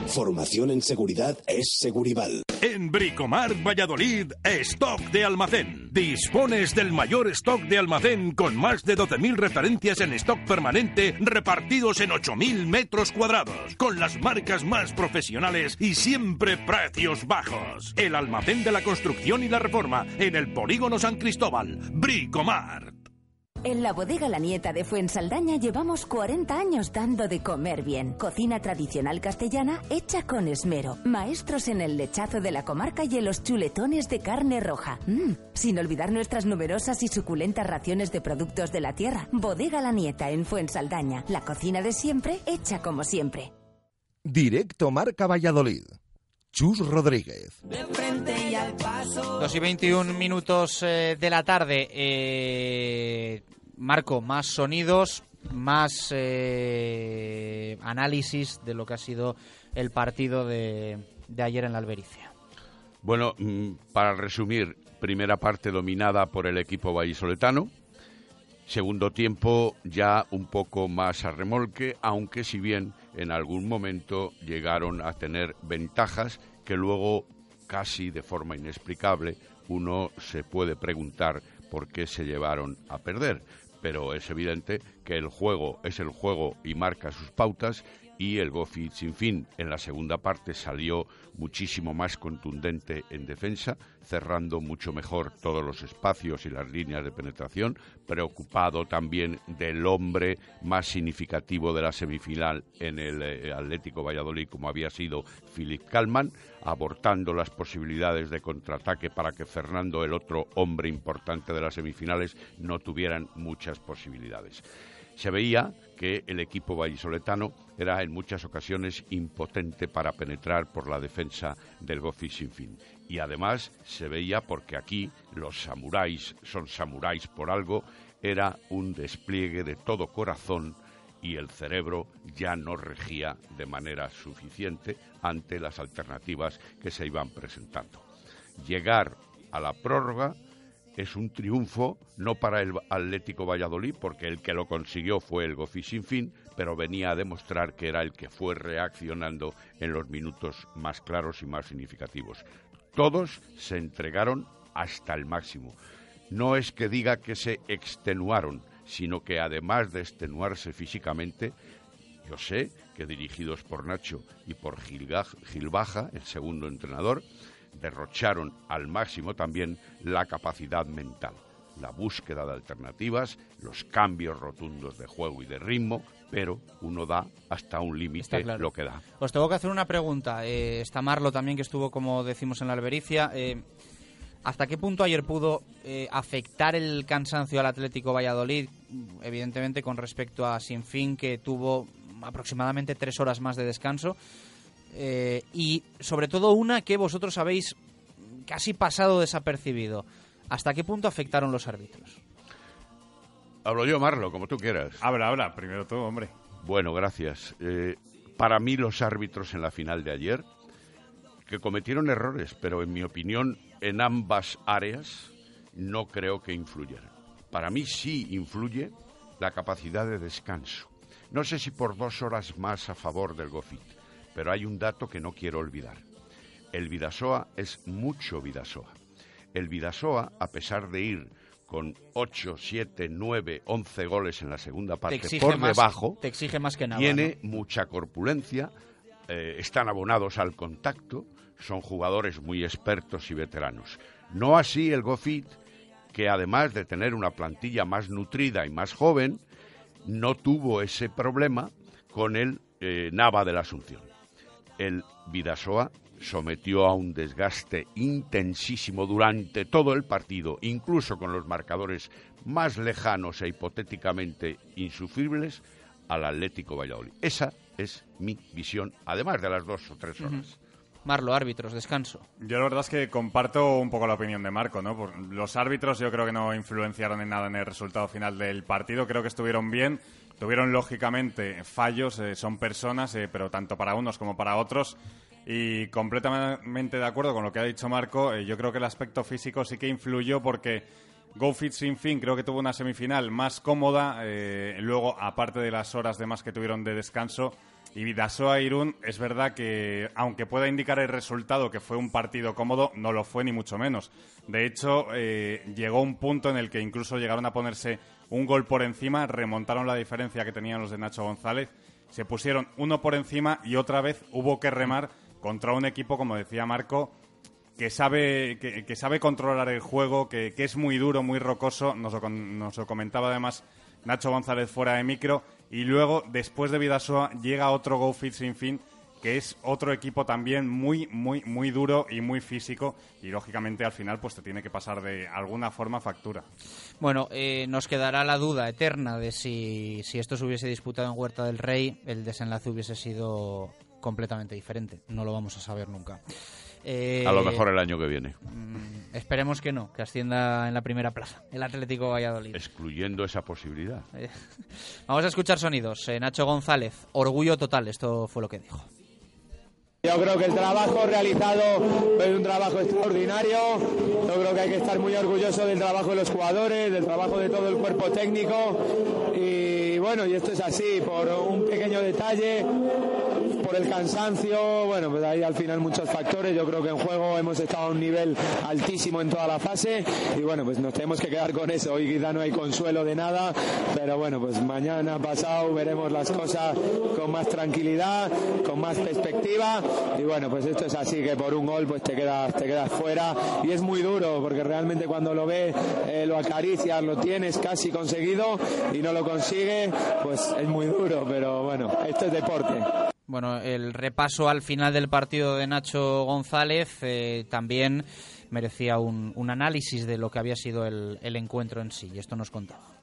Formación en seguridad es Segurival. En Bricomar Valladolid, stock de almacén. Dispones del mayor stock de almacén con más de 12.000 referencias en stock permanente repartidos en 8.000 metros cuadrados, con las marcas más profesionales y siempre precios bajos. El almacén de la construcción y la reforma en el Polígono San Cristóbal. Bricomar. En la bodega La Nieta de Fuensaldaña llevamos 40 años dando de comer bien. Cocina tradicional castellana hecha con esmero. Maestros en el lechazo de la comarca y en los chuletones de carne roja. Mm, sin olvidar nuestras numerosas y suculentas raciones de productos de la tierra. Bodega La Nieta en Fuensaldaña. La cocina de siempre hecha como siempre. Directo Marca Valladolid. Chus Rodríguez. De frente y al paso. 2 y 21 minutos eh, de la tarde. Eh, Marco, más sonidos, más eh, análisis de lo que ha sido el partido de, de ayer en la Albericia. Bueno, mm, para resumir, primera parte dominada por el equipo vallisoletano, Segundo tiempo ya un poco más a remolque, aunque si bien en algún momento llegaron a tener ventajas que luego casi de forma inexplicable uno se puede preguntar por qué se llevaron a perder. Pero es evidente que el juego es el juego y marca sus pautas y el Gofi sin fin en la segunda parte salió muchísimo más contundente en defensa, cerrando mucho mejor todos los espacios y las líneas de penetración, preocupado también del hombre más significativo de la semifinal en el eh, Atlético Valladolid, como había sido Philip Kalman, abortando las posibilidades de contraataque para que Fernando, el otro hombre importante de las semifinales, no tuvieran muchas posibilidades. Se veía que el equipo vallisoletano era en muchas ocasiones impotente para penetrar por la defensa del Gofi sin fin. Y además se veía porque aquí los samuráis son samuráis por algo, era un despliegue de todo corazón y el cerebro ya no regía de manera suficiente ante las alternativas que se iban presentando. Llegar a la prórroga es un triunfo no para el Atlético Valladolid, porque el que lo consiguió fue el Gofi sin fin, pero venía a demostrar que era el que fue reaccionando en los minutos más claros y más significativos. Todos se entregaron hasta el máximo. No es que diga que se extenuaron, sino que además de extenuarse físicamente, yo sé que dirigidos por Nacho y por Gil Baja, el segundo entrenador, derrocharon al máximo también la capacidad mental, la búsqueda de alternativas, los cambios rotundos de juego y de ritmo, pero uno da hasta un límite lo que da. Os tengo que hacer una pregunta. Eh, está Marlo también, que estuvo, como decimos, en la albericia. Eh, ¿Hasta qué punto ayer pudo eh, afectar el cansancio al Atlético Valladolid? Evidentemente con respecto a Sinfín, que tuvo aproximadamente tres horas más de descanso. Eh, y sobre todo una que vosotros habéis casi pasado desapercibido. ¿Hasta qué punto afectaron los árbitros? Hablo yo, Marlo, como tú quieras. Habla, habla, primero tú, hombre. Bueno, gracias. Eh, para mí los árbitros en la final de ayer, que cometieron errores, pero en mi opinión en ambas áreas no creo que influyeran. Para mí sí influye la capacidad de descanso. No sé si por dos horas más a favor del Gofit, pero hay un dato que no quiero olvidar. El Vidasoa es mucho Vidasoa. El Vidasoa, a pesar de ir con 8, 7, 9, 11 goles en la segunda parte por debajo, te exige más que nada, tiene mucha corpulencia, eh, están abonados al contacto, son jugadores muy expertos y veteranos. No así el Gofit, que además de tener una plantilla más nutrida y más joven, no tuvo ese problema con el eh, Nava de la Asunción el Vidasoa sometió a un desgaste intensísimo durante todo el partido, incluso con los marcadores más lejanos e hipotéticamente insufribles, al Atlético Valladolid. Esa es mi visión, además de las dos o tres horas. Marlo, árbitros, descanso. Yo la verdad es que comparto un poco la opinión de Marco, ¿no? los árbitros yo creo que no influenciaron en nada en el resultado final del partido, creo que estuvieron bien, tuvieron lógicamente fallos, eh, son personas, eh, pero tanto para unos como para otros. Y completamente de acuerdo con lo que ha dicho Marco, eh, yo creo que el aspecto físico sí que influyó porque Go Fit Sin Fin creo que tuvo una semifinal más cómoda, luego aparte de las horas de más que tuvieron de descanso, y Vidasoa Irún, es verdad que, aunque pueda indicar el resultado que fue un partido cómodo, no lo fue ni mucho menos. De hecho, eh, llegó un punto en el que incluso llegaron a ponerse un gol por encima, remontaron la diferencia que tenían los de Nacho González, se pusieron uno por encima y otra vez hubo que remar contra un equipo, como decía Marco, que sabe, que, sabe controlar el juego, que, es muy duro, muy rocoso. Nos nos lo comentaba además Nacho González fuera de micro y luego, después de Vidasoa, llega otro Go Fit sin fin, que es otro equipo también muy, muy, muy duro y muy físico. Y lógicamente al final, pues te tiene que pasar de alguna forma factura. Bueno, eh, nos quedará la duda eterna de si, si esto se hubiese disputado en Huerta del Rey, el desenlace hubiese sido completamente diferente. No lo vamos a saber nunca. Eh, a lo mejor el año que viene. Mm, esperemos que no, que ascienda en la primera plaza el Atlético Valladolid. Excluyendo esa posibilidad. Eh, vamos a escuchar sonidos. Eh, Nacho González, orgullo total, esto fue lo que dijo. Yo creo que el trabajo realizado es un trabajo extraordinario. Yo creo que hay que estar muy orgulloso del trabajo de los jugadores, del trabajo de todo el cuerpo técnico. Y bueno, y esto es así, por un pequeño detalle, por el cansancio, bueno, pues ahí al final muchos factores. Yo creo que en juego hemos estado a un nivel altísimo en toda la fase y bueno, pues nos tenemos que quedar con eso. Hoy quizá no hay consuelo de nada, pero bueno, pues mañana pasado veremos las cosas con más tranquilidad, con más perspectiva y bueno, pues esto es así que por un gol pues te quedas te quedas fuera y es muy duro porque realmente cuando lo ves eh, lo acaricias, lo tienes casi conseguido y no lo consigue, pues es muy duro, pero bueno, esto es deporte. Bueno, el repaso al final del partido de Nacho González eh, también merecía un, análisis de lo que había sido el encuentro en sí, y esto nos contaba.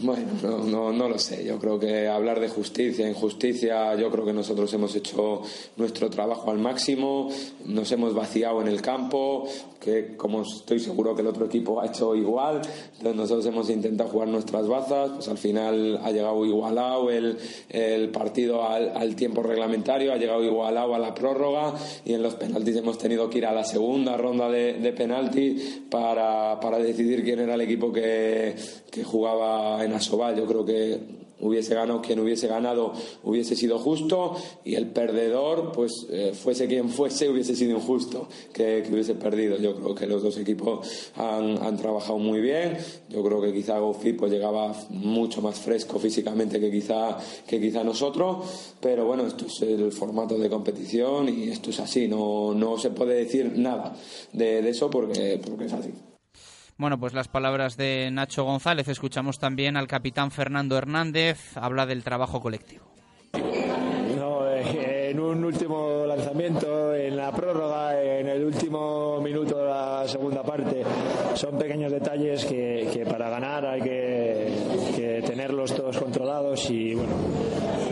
Bueno, no, no, no, lo sé. Yo creo que hablar de justicia, injusticia, yo creo que nosotros hemos hecho nuestro trabajo al máximo, nos hemos vaciado en el campo, que como estoy seguro que el otro equipo ha hecho igual, entonces nosotros hemos intentado jugar nuestras bazas, pues al final ha llegado igualado el, el partido al, al, tiempo reglamentario, ha llegado igualado a la prórroga y en los penaltis hemos tenido que ir a la segunda ronda de, de penalti para, para decidir quién era el equipo que, que jugaba en Asobal. Yo creo que hubiese ganado quien hubiese ganado hubiese sido justo y el perdedor pues eh, fuese quien fuese hubiese sido injusto que, que, hubiese perdido yo creo que los dos equipos han, han trabajado muy bien yo creo que quizá Gofi pues llegaba mucho más fresco físicamente que quizá que quizá nosotros pero bueno esto es el formato de competición y esto es así no, no se puede decir nada de, de eso porque, porque es así bueno, pues las palabras de Nacho González. Escuchamos también al capitán Fernando Hernández. Habla del trabajo colectivo. No, eh, en un último lanzamiento, en la prórroga, en el último minuto de la segunda parte, son pequeños detalles que, que para ganar hay que, que, tenerlos todos controlados y bueno,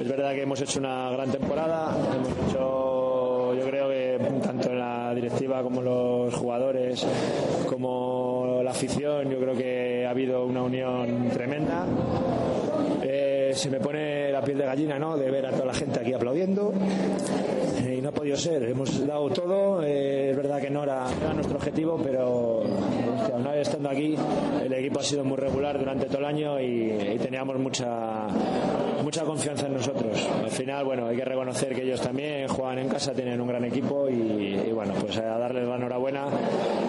es verdad que hemos hecho una gran temporada, hemos hecho, yo creo que tanto en la directiva como los jugadores, como la afición, yo creo que ha habido una unión tremenda. Eh, se me pone la piel de gallina, ¿no? De ver a toda la gente aquí aplaudiendo. Eh, y no ha podido ser. Hemos dado todo. Eh, es verdad que no era, nuestro objetivo, pero hostia, estando aquí, el equipo ha sido muy regular durante todo el año y teníamos mucha, mucha confianza en nosotros. Al final, bueno, hay que reconocer que ellos también juegan en casa, tienen un gran equipo y, y bueno, pues a darles la enhorabuena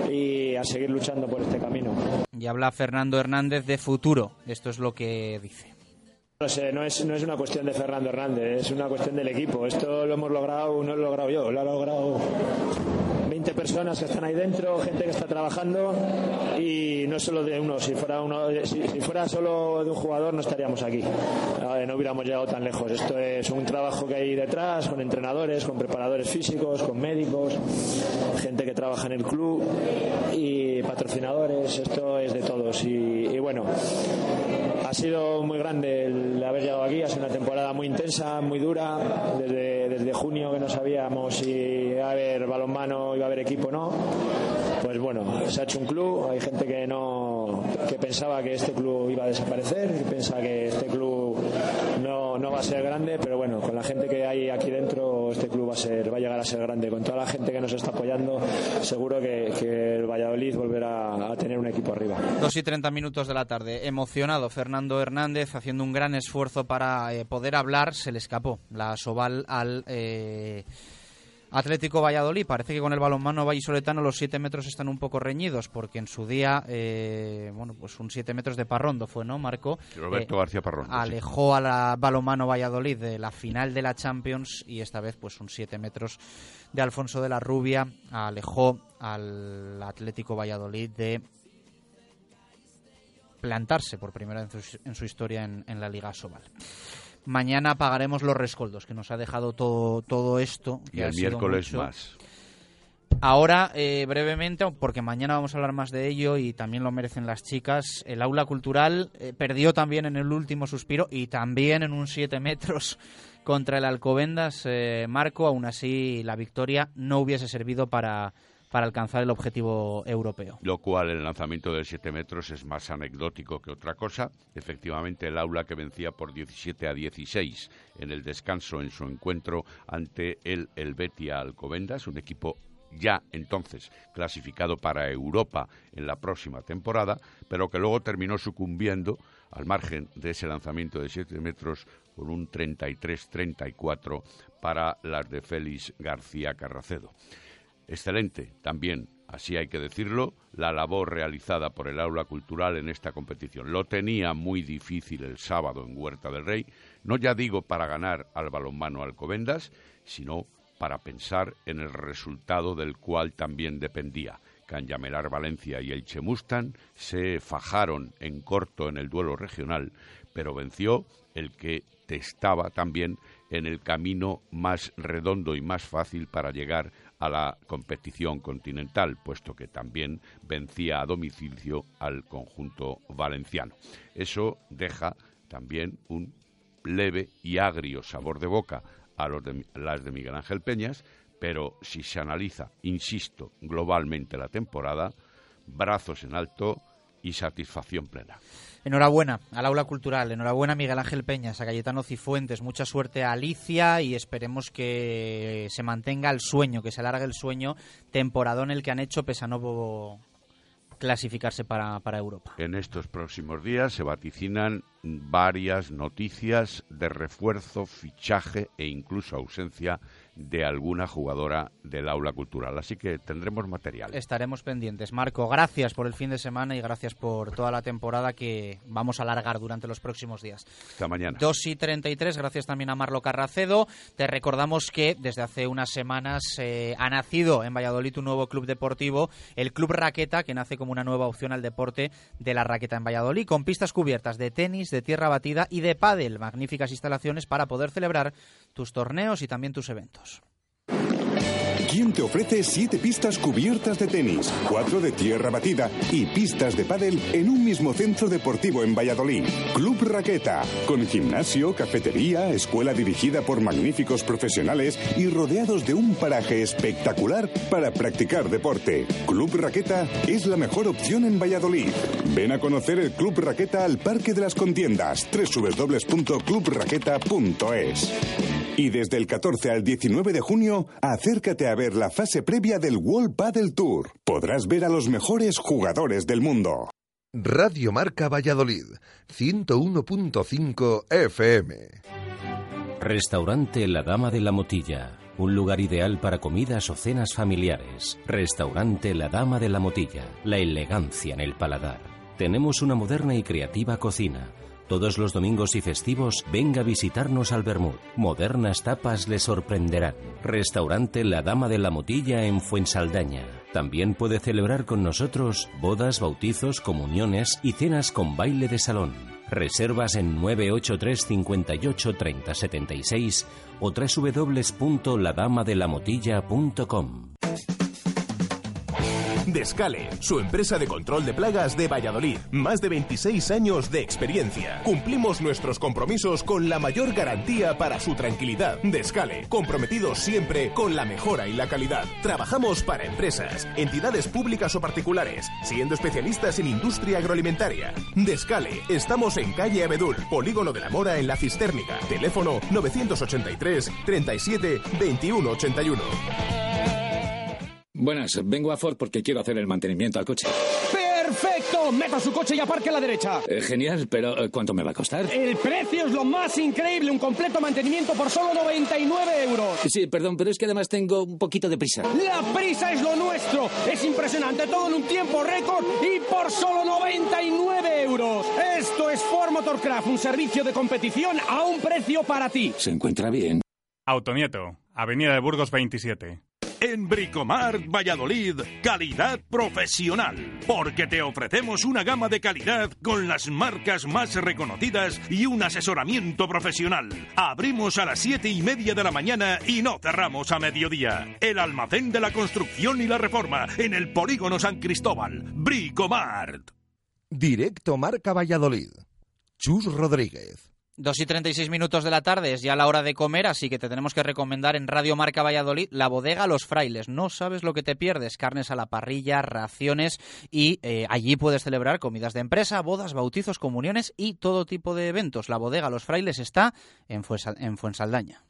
y a seguir luchando por este camino. Y habla Fernando Hernández de futuro. Esto es lo que dice. No sé, no es, no es una cuestión de Fernando Hernández, es una cuestión del equipo. Esto lo hemos logrado, no lo he logrado yo, lo ha logrado 20 personas que están ahí dentro, gente que está trabajando y no solo de uno. Si fuera, uno, si, si fuera solo de un jugador no estaríamos aquí, no hubiéramos llegado tan lejos. Esto es un trabajo que hay detrás con entrenadores, con preparadores físicos, con médicos, gente que trabaja en el club y patrocinadores. Esto es de todos y, y bueno, sido muy grande el haber llegado aquí, ha sido una temporada muy intensa, muy dura, desde, desde junio que no sabíamos si iba a haber balonmano, iba a haber equipo o no. Bueno, se ha hecho un club, hay gente que no que pensaba que este club iba a desaparecer, que piensa que este club no, no va a ser grande, pero bueno, con la gente que hay aquí dentro, este club va a ser, va a llegar a ser grande. Con toda la gente que nos está apoyando, seguro que, el Valladolid volverá a tener un equipo arriba. Dos y treinta minutos de la tarde, emocionado Fernando Hernández haciendo un gran esfuerzo para eh, poder hablar, se le escapó la Soval al eh, Atlético Valladolid. Parece que con el balonmano vallisoletano los 7 metros están un poco reñidos, porque en su día, eh, bueno, pues un 7 metros de Parrondo fue, ¿no, Marco? Roberto García Parrondo. Alejó sí. a la balonmano Valladolid de la final de la Champions y esta vez, pues un 7 metros de Alfonso de la Rubia alejó al Atlético Valladolid de plantarse por primera vez en su, en su historia en, en, la Liga Sobal. Mañana pagaremos los rescoldos que nos ha dejado todo, todo esto. y el miércoles más. Ahora, eh, brevemente, porque mañana vamos a hablar más de ello y también lo merecen las chicas, el aula cultural eh, perdió también en el último suspiro y también en un 7 metros contra el Alcobendas. Eh, Marco, aún así la victoria no hubiese servido para, para alcanzar el objetivo europeo. Lo cual el lanzamiento de 7 metros es más anecdótico que otra cosa. Efectivamente, el aula que vencía por 17 a 16 en el descanso en su encuentro ante el Helvetia Alcobendas, un equipo ya entonces clasificado para Europa en la próxima temporada, pero que luego terminó sucumbiendo al margen de ese lanzamiento de 7 metros con un 33-34 para las de Félix García Carracedo. Excelente también, así hay que decirlo, la labor realizada por el aula cultural en esta competición. Lo tenía muy difícil el sábado en Huerta del Rey, no ya digo para ganar al balonmano Alcobendas, sino para pensar en el resultado del cual también dependía. Canyamelar Valencia y el Chemustan se fajaron en corto en el duelo regional, pero venció el que testaba también en el camino más redondo y más fácil para llegar a la competición continental, puesto que también vencía a domicilio al conjunto valenciano. Eso deja también un leve y agrio sabor de boca a los de, las de Miguel Ángel Peñas, pero si se analiza, insisto, globalmente la temporada, brazos en alto y satisfacción plena. Enhorabuena al aula cultural, enhorabuena a Miguel Ángel Peñas, a Cayetano Cifuentes, mucha suerte a Alicia y esperemos que se mantenga el sueño, que se alargue el sueño, temporadón el que han hecho no clasificarse para, para Europa. En estos próximos días se vaticinan varias noticias de refuerzo, fichaje e incluso ausencia de alguna jugadora del aula cultural. Así que tendremos material. Estaremos pendientes. Marco, gracias por el fin de semana y gracias por toda la temporada que vamos a alargar durante los próximos días. Hasta mañana. 2 y 33, gracias también a Marlo Carracedo. Te recordamos que desde hace unas semanas eh, ha nacido en Valladolid un nuevo club deportivo, el Club Raqueta, que nace como una nueva opción al deporte de la raqueta en Valladolid, con pistas cubiertas de tenis, de tierra batida y de pádel. Magníficas instalaciones para poder celebrar tus torneos y también tus eventos. ¿Quién te ofrece siete pistas cubiertas de tenis, cuatro de tierra batida y pistas de pádel en un mismo centro deportivo en Valladolid? Club Raqueta, con gimnasio, cafetería, escuela dirigida por magníficos profesionales y rodeados de un paraje espectacular para practicar deporte. Club Raqueta es la mejor opción en Valladolid. Ven a conocer el Club Raqueta al Parque de las Contiendas, www.clubraqueta.es. Y desde el 14 al 19 de junio, acércate a ver la fase previa del World Paddle Tour. Podrás ver a los mejores jugadores del mundo. Radio Marca Valladolid, 101.5 FM. Restaurante La Dama de la Motilla. Un lugar ideal para comidas o cenas familiares. Restaurante La Dama de la Motilla. La elegancia en el paladar. Tenemos una moderna y creativa cocina todos los domingos y festivos venga a visitarnos al Bermud. Modernas tapas le sorprenderán. Restaurante La Dama de la Motilla en Fuensaldaña. También puede celebrar con nosotros bodas, bautizos, comuniones y cenas con baile de salón. Reservas en 983 58 30 76 o www.ladamadelamotilla.com. Descale, su empresa de control de plagas de Valladolid. Más de 26 años de experiencia. Cumplimos nuestros compromisos con la mayor garantía para su tranquilidad. Descale, comprometidos siempre con la mejora y la calidad. Trabajamos para empresas, entidades públicas o particulares, siendo especialistas en industria agroalimentaria. Descale, estamos en calle Abedul, Polígono de la Mora en la Cistérnica. Teléfono 983 37 21 81. Buenas, vengo a Ford porque quiero hacer el mantenimiento al coche. ¡Perfecto! Meta su coche y aparque a la derecha. Eh, genial, pero eh, ¿cuánto me va a costar? El precio es lo más increíble, un completo mantenimiento por solo 99 euros. Sí, perdón, pero es que además tengo un poquito de prisa. La prisa es lo nuestro. Es impresionante, todo en un tiempo récord y por solo 99 euros. Esto es Ford Motorcraft, un servicio de competición a un precio para ti. ¿Se encuentra bien? Autonieto, Avenida de Burgos 27. En Bricomart Valladolid, calidad profesional. Porque te ofrecemos una gama de calidad con las marcas más reconocidas y un asesoramiento profesional. Abrimos a las siete y media de la mañana y no cerramos a mediodía. El almacén de la construcción y la reforma en el Polígono San Cristóbal. Bricomart. Directo Marca Valladolid. Chus Rodríguez. 2 y 36 minutos de la tarde es ya la hora de comer, así que te tenemos que recomendar en Radio Marca Valladolid la bodega Los Frailes. No sabes lo que te pierdes, carnes a la parrilla, raciones y eh, allí puedes celebrar comidas de empresa, bodas, bautizos, comuniones y todo tipo de eventos. La bodega Los Frailes está en, en Fuensaldaña.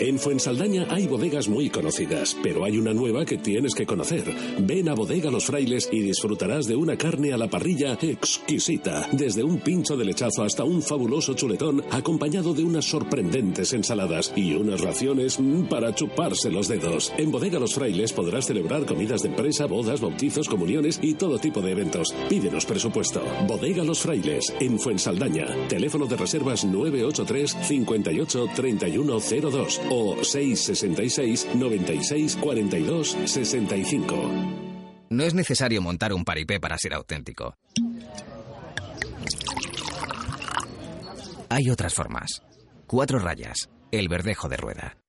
En Fuensaldaña hay bodegas muy conocidas, pero hay una nueva que tienes que conocer. Ven a Bodega Los Frailes y disfrutarás de una carne a la parrilla exquisita, desde un pincho de lechazo hasta un fabuloso chuletón acompañado de unas sorprendentes ensaladas y unas raciones mm, para chuparse los dedos. En Bodega Los Frailes podrás celebrar comidas de empresa, bodas, bautizos, comuniones y todo tipo de eventos. Pídenos presupuesto. Bodega Los Frailes, en Fuensaldaña. Teléfono de reservas 983 58 3102 o 666 96 42 65. No es necesario montar un paripé para ser auténtico. Hay otras formas. Cuatro rayas. El verdejo de rueda.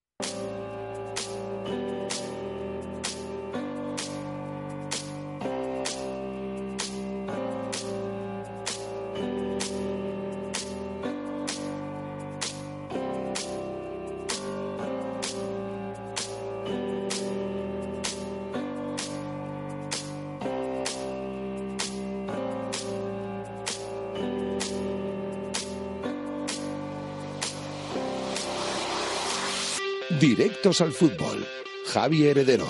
Directos al fútbol. Javi Heredero.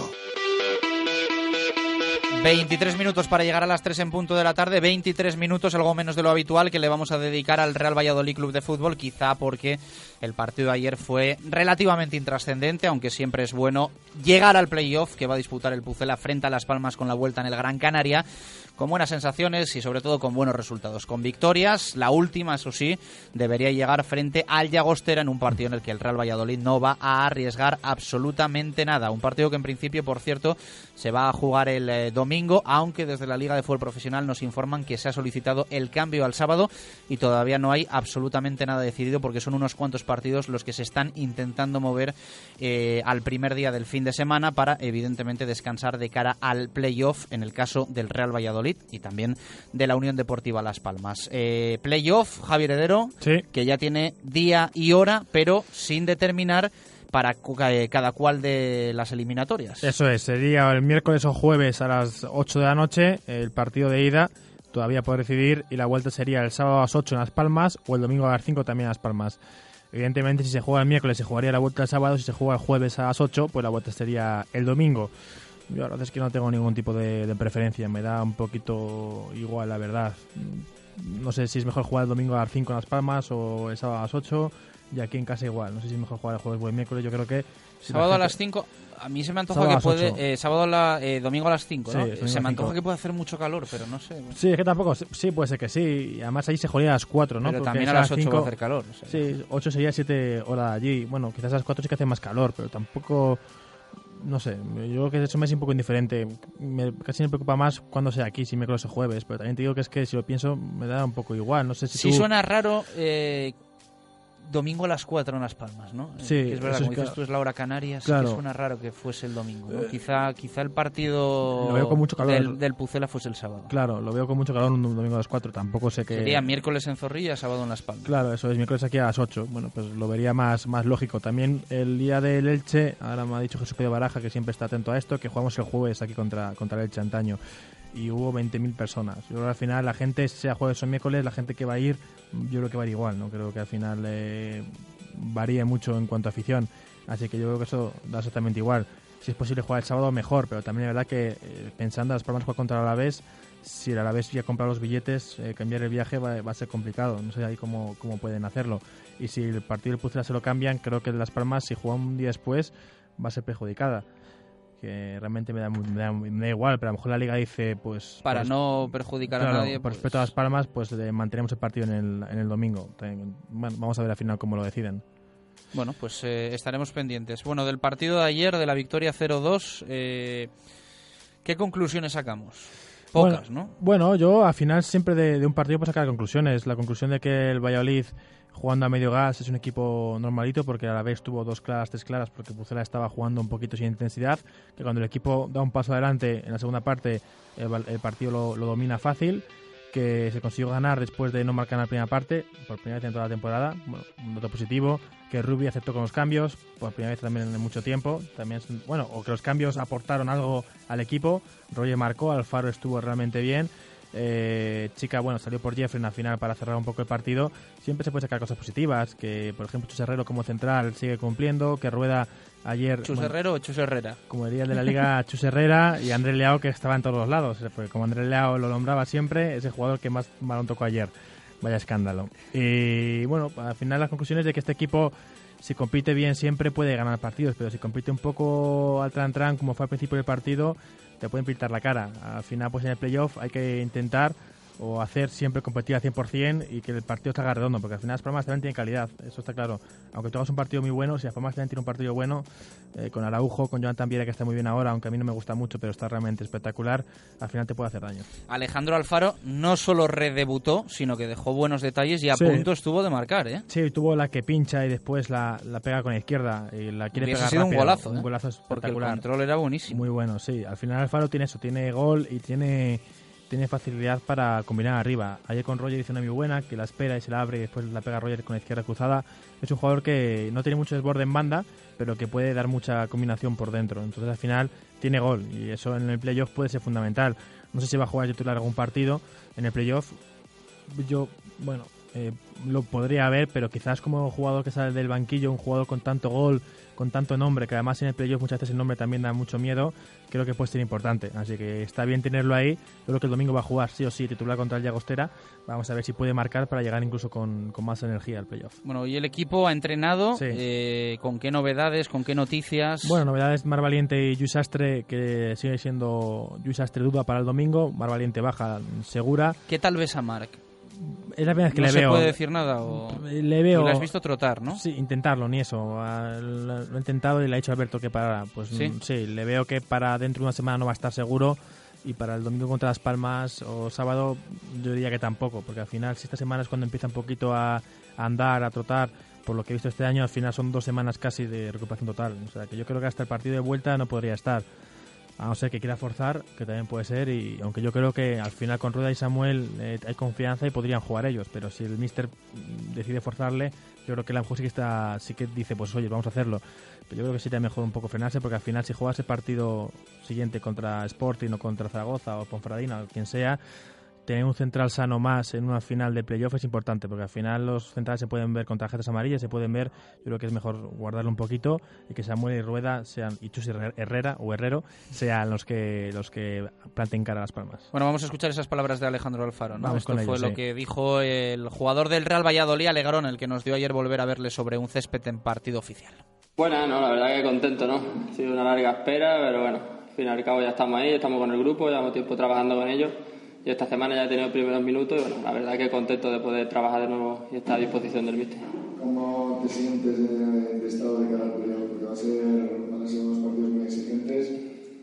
23 minutos para llegar a las 3 en punto de la tarde, 23 minutos, algo menos de lo habitual, que le vamos a dedicar al Real Valladolid Club de Fútbol, quizá porque el partido de ayer fue relativamente intrascendente, aunque siempre es bueno llegar al playoff que va a disputar el Pucela frente a Las Palmas con la vuelta en el Gran Canaria, con buenas sensaciones y sobre todo con buenos resultados, con victorias. La última, eso sí, debería llegar frente al Llagostera en un partido en el que el Real Valladolid no va a arriesgar absolutamente nada. Un partido que en principio, por cierto, se va a jugar el eh, domingo, aunque desde la Liga de Fútbol Profesional nos informan que se ha solicitado el cambio al sábado y todavía no hay absolutamente nada decidido porque son unos cuantos partidos los que se están intentando mover eh, al primer día del fin de semana para evidentemente descansar de cara al playoff en el caso del Real Valladolid y también de la Unión Deportiva Las Palmas. Eh, playoff, Javier Heredero, que ya tiene día y hora, pero sin determinar para eh, cada cual de las eliminatorias. Eso es, sería el miércoles o jueves a las 8 de la noche el partido de ida, todavía por decidir, y la vuelta sería el sábado a las 8 en Las Palmas o el domingo a las 5 también en Las Palmas. Evidentemente, si se juega el miércoles, se jugaría la vuelta el sábado, si se juega el jueves a las 8, pues la vuelta sería el domingo. Yo la verdad es que no tengo ningún tipo de, de preferencia, me da un poquito igual, la verdad. No sé si es mejor jugar el domingo a las 5 en Las Palmas o el sábado a las 8, y aquí en casa igual. No sé si es mejor jugar el jueves o el miércoles, yo creo que... si Sábado a gente- las 5, a mí se me antoja Sábado a que puede. eh, sábado a la- eh, domingo a las 5, ¿no? Sí, a se me antoja que puede hacer mucho calor, pero no sé. Sí, es que tampoco, sí puede ser que sí. Y además ahí se jugaría a las 4, ¿no? Pero Porque también a las 8 cinco- va a hacer calor, o sea. Sí, 8 sería 7 horas allí. Bueno, quizás a las 4 sí que hace más calor, pero tampoco... No sé, yo creo que eso me es un poco indiferente. Me, casi me preocupa más cuando sea aquí, si miércoles o jueves. Pero también te digo que es que si lo pienso me da un poco igual. No sé si Sí tú- suena raro eh, domingo a las 4 en Las Palmas, ¿no? Sí, que es verdad, eso es como dices que- tú, es la hora canaria, sí Claro. que suena raro que fuese el domingo, ¿no? Eh, quizá, quizá el partido Lo veo con mucho calor. Del, del Pucela fuese el sábado. Claro, lo veo con mucho calor un domingo a las 4. Tampoco sé que... Sería miércoles en Zorrilla, sábado en Las Palmas. Claro, eso es miércoles aquí a las 8. Bueno, pues lo vería más, más lógico. También el día del Elche, ahora me ha dicho Jesús Pedro Baraja, que siempre está atento a esto, que jugamos el jueves aquí contra, contra el Elche antaño. Y hubo 20.000 personas. Yo creo que al final la gente, sea jueves o miércoles, la gente que va a ir, yo creo que va a ir igual. No creo que al final eh, varíe mucho en cuanto a afición. Así que yo creo que eso da exactamente igual. Si es posible jugar el sábado, mejor. Pero también es verdad que eh, pensando en las jugar contra el Alavés, si el Alavés ya ha comprado los billetes, eh, cambiar el viaje va, a ser complicado. No sé ahí cómo, cómo pueden hacerlo. Y si el partido del Pucela se lo cambian, creo que Las Palmas, si juega un día después, va a ser perjudicada. Que realmente me da, me da, me da igual, pero a lo mejor la liga dice, pues... Para pues, no perjudicar a claro, nadie, Por pues- respeto a Las Palmas, pues eh, mantenemos el partido en el, en el domingo. Bueno, vamos a ver al final cómo lo deciden. Bueno, pues eh, estaremos pendientes. Bueno, del partido de ayer, de la victoria 0-2, eh, ¿qué conclusiones sacamos? Pocas, bueno, ¿no? Bueno, yo al final siempre de, de un partido puedo sacar conclusiones. La conclusión de que el Valladolid jugando a medio gas es un equipo normalito porque a la vez tuvo dos claras, tres claras porque Pucela estaba jugando un poquito sin intensidad, que cuando el equipo da un paso adelante en la segunda parte el, partido lo, lo domina fácil que se consiguió ganar después de no marcar en la primera parte, por primera vez en toda la temporada. Bueno, un dato positivo, que Rubi aceptó con los cambios, por primera vez también en mucho tiempo. También, bueno, o que los cambios aportaron algo al equipo. Roger marcó, Alfaro estuvo realmente bien. Eh, Chica, bueno, salió por Jeffrey en la final para cerrar un poco el partido. Siempre se puede sacar cosas positivas, que por ejemplo Chus Herrero como central sigue cumpliendo, que Rueda ayer... ¿Chus Herrero o Chus Herrera? Como diría el de la liga Chus Herrera y Andrés Leao que estaba en todos los lados, porque como Andrés Leao lo nombraba siempre, es el jugador que más balón tocó ayer. Vaya escándalo. Y bueno, al final las conclusiones de que este equipo si compite bien siempre puede ganar partidos, pero si compite un poco al tran tran como fue al principio del partido, te pueden pintar la cara. Al final, pues en el playoff hay que intentar o hacer siempre competir al 100% y que el partido salga redondo, porque al final las Palmas también tienen calidad, eso está claro. Aunque tú hagas un partido muy bueno, si las Palmas también tiene un partido bueno, eh, con Araujo, con Joan Tambiera, que está muy bien ahora, aunque a mí no me gusta mucho, pero está realmente espectacular, al final te puede hacer daño. Alejandro Alfaro no solo redebutó, sino que dejó buenos detalles y a Sí. punto estuvo de marcar, ¿eh? Sí, tuvo la que pincha y después la, la pega con la izquierda y la quiere Hubiese pegar sido un rápido. golazo, ¿eh? Un golazo Porque el espectacular. control era buenísimo. Muy bueno, sí. Al final Alfaro tiene eso, tiene gol y tiene tiene facilidad para combinar arriba. Ayer con Roger hizo una muy buena, que la espera y se la abre y después la pega Roger con la izquierda cruzada. Es un jugador que no tiene mucho desborde en banda, pero que puede dar mucha combinación por dentro. Entonces al final tiene gol y eso en el playoff puede ser fundamental. No sé si va a jugar titular algún partido en el playoff. Yo, bueno, eh, lo podría ver, pero quizás como jugador que sale del banquillo, un jugador con tanto gol, con tanto nombre, que además en el playoff muchas veces el nombre también da mucho miedo, creo que puede ser importante. Así que está bien tenerlo ahí. Yo creo que el domingo va a jugar sí o sí titular contra el Llagostera. Vamos a ver si puede marcar para llegar incluso con, con más energía al playoff. Bueno, y el equipo ha entrenado. Sí. eh, ¿Con qué novedades? ¿Con qué noticias? Bueno, novedades Mar Valiente y Luis Astre, que sigue siendo Luis Astre duda para el domingo. Mar Valiente baja segura. ¿Qué tal ves a Marc? Es la primera vez que ¿No le se veo. puede decir nada? O... Le veo. Lo has visto trotar, ¿no? Sí, intentarlo, ni eso. Lo he intentado y le ha dicho a Alberto que para. Pues ¿Sí? mm, sí, le veo que para dentro de una semana no va a estar seguro. Y para el domingo contra Las Palmas o sábado, yo diría que tampoco. Porque al final, si esta semana es cuando empieza un poquito a, a andar, a trotar, por lo que he visto este año, al final son dos semanas casi de recuperación total. O sea que yo creo que hasta el partido de vuelta no podría estar. A no ser que quiera forzar, que también puede ser, y aunque yo creo que al final con Rueda y Samuel eh, hay confianza y podrían jugar ellos, pero si el Mister mm, decide forzarle, yo creo que la mejor sí que está, sí que dice, pues oye, vamos a hacerlo. Pero yo creo que sería mejor un poco frenarse, porque al final si juegas el partido siguiente contra Sporting o contra Zaragoza o Ponferradina o quien sea, tener un central sano más en una final de playoff es importante, porque al final los centrales se pueden ver con tarjetas amarillas, se pueden ver, yo creo que es mejor guardarlo un poquito y que Samuel y Rueda sean, y Chus Herrera- Herrera o Herrero sean los que los que planten cara a las palmas. Bueno, vamos a escuchar esas palabras de Alejandro Alfaro. ¿no? Vamos Esto con fue lo sí. que dijo el jugador del Real Valladolid, Alegrón, el que nos dio ayer volver a verle sobre un césped en partido oficial. Bueno, no, la verdad que contento, ¿no? Ha sido una larga espera, pero bueno, al fin y al cabo ya estamos ahí, estamos con el grupo, llevamos tiempo trabajando con ellos. Y esta semana ya he tenido primeros minutos y bueno, la verdad que contento de poder trabajar de nuevo y estar a disposición del míster. ¿Cómo te sientes de, de estado de cara al playoff? Porque va a ser, van a ser unos partidos muy exigentes.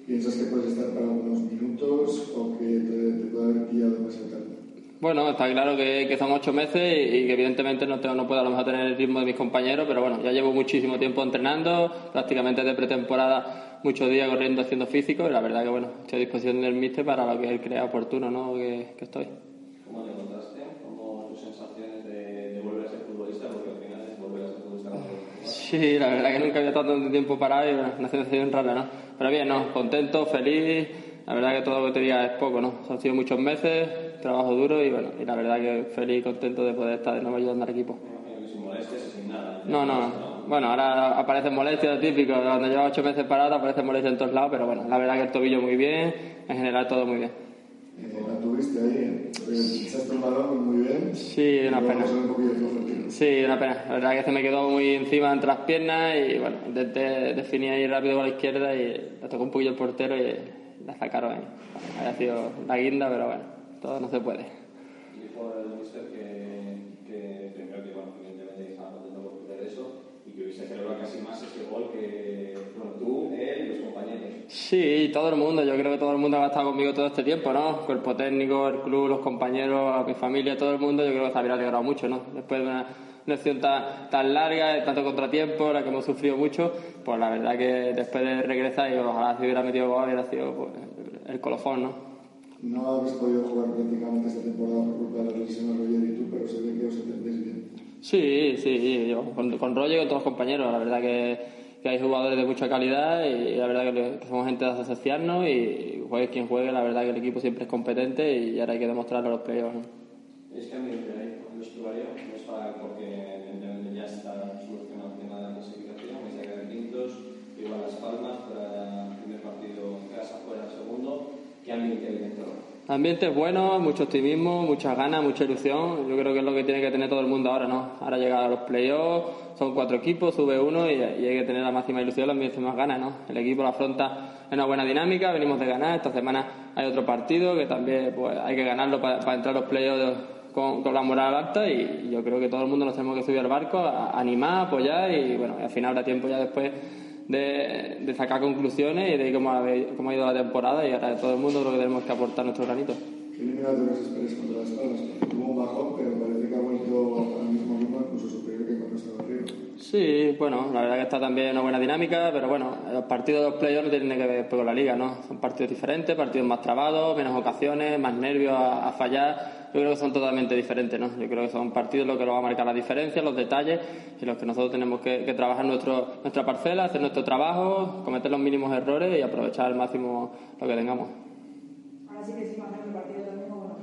¿Piensas que puedes estar para unos minutos o que te, te puede haber pillado demasiado tarde? Bueno, está claro que, que son ocho meses y, y que evidentemente no, tengo, no puedo a lo mejor tener el ritmo de mis compañeros, pero bueno, ya llevo muchísimo tiempo entrenando, prácticamente de pretemporada, muchos días corriendo, haciendo físico y la verdad que bueno, estoy a disposición del míster para lo que él crea oportuno, ¿no? Que, que estoy. ¿Cómo te encontraste? ¿Cómo tus sensaciones de, de volver a ser futbolista? Porque al final es volver a ser futbolista. Sí, la verdad que nunca había estado tanto tiempo parado y bueno, una sensación rara, ¿no? Pero bien, ¿no? Contento, feliz. La verdad que todo lo que te diga es poco, ¿no? Han sido muchos meses, trabajo duro y bueno, y la verdad que feliz y contento de poder estar de nuevo ayudando al equipo. No, no, bueno, ahora aparecen molestias, lo típico, cuando llevas ocho meses parado aparecen molestias en todos lados, pero bueno, la verdad que el tobillo muy bien, en general todo muy bien. La tuviste ahí, pisaste el balón muy bien. Sí, una pena. un el. Sí, una pena. La verdad que se me quedó muy encima entre las piernas y bueno, intenté definir ahí rápido con la izquierda y la tocó un poquillo el portero y la sacaron ahí. Había sido la guinda, pero bueno, todo no se puede. Dijo el mister que, que primero que bueno, evidentemente estaba contento por hacer eso hubiese celebrado casi más ese gol que bueno, tú, él y los compañeros. Sí, todo el mundo. Yo creo que todo el mundo ha estado conmigo todo este tiempo, ¿no? Cuerpo técnico, el club, los compañeros, mi familia, todo el mundo. Yo creo que se habría alegrado mucho, ¿no? Después de una lección tan, tan larga, de tanto contratiempo, la que hemos sufrido mucho, pues la verdad que después de regresar y ojalá se hubiera metido gol hubiera sido pues, el colofón, ¿no? No habéis podido jugar prácticamente esta temporada por culpa de la lesión de Roger y tú, pero se ve que os entendéis bien. Sí, sí, yo con, con Roger y con todos los compañeros. La verdad que, que hay jugadores de mucha calidad y la verdad que, que somos gente de asociarnos y juegue quien juegue, la verdad que el equipo siempre es competente y ahora hay que demostrarlo a los playoffs. ¿no? Es que hay en el vestuario, no es para porque ya está solucionado el tema de la clasificación, hay que quedar quintos, igual Las Palmas para el primer partido en casa, fuera el segundo, ¿qué ambiente ambiente bueno, mucho optimismo, muchas ganas, mucha ilusión. Yo creo que es lo que tiene que tener todo el mundo ahora, ¿no? Ahora llega a los playoffs, son cuatro equipos, sube uno y, hay que tener la máxima ilusión, las máximas ganas, ¿no? El equipo lo afronta en una buena dinámica, venimos de ganar, esta semana hay otro partido que también pues, hay que ganarlo para, entrar a los playoffs con, con la moral alta y yo creo que todo el mundo nos tenemos que subir al barco, animar, apoyar y bueno, al final habrá tiempo ya después de, de sacar conclusiones y de cómo ha, cómo ha ido la temporada y ahora todo el mundo creo que tenemos que aportar nuestro granito. Sí, bueno, la verdad que está también una buena dinámica, pero bueno, los partidos de los playoffs no tienen que ver con la liga, ¿no? Son partidos diferentes, partidos más trabados, menos ocasiones, más nervios a, a fallar. Yo creo que son totalmente diferentes, ¿no? Yo creo que son partidos lo que nos va a marcar la diferencia, los detalles y los que nosotros tenemos que, que trabajar nuestro, nuestra parcela, hacer nuestro trabajo, cometer los mínimos errores y aprovechar al máximo lo que tengamos. Ahora sí que sí, más el partido domingo, bueno,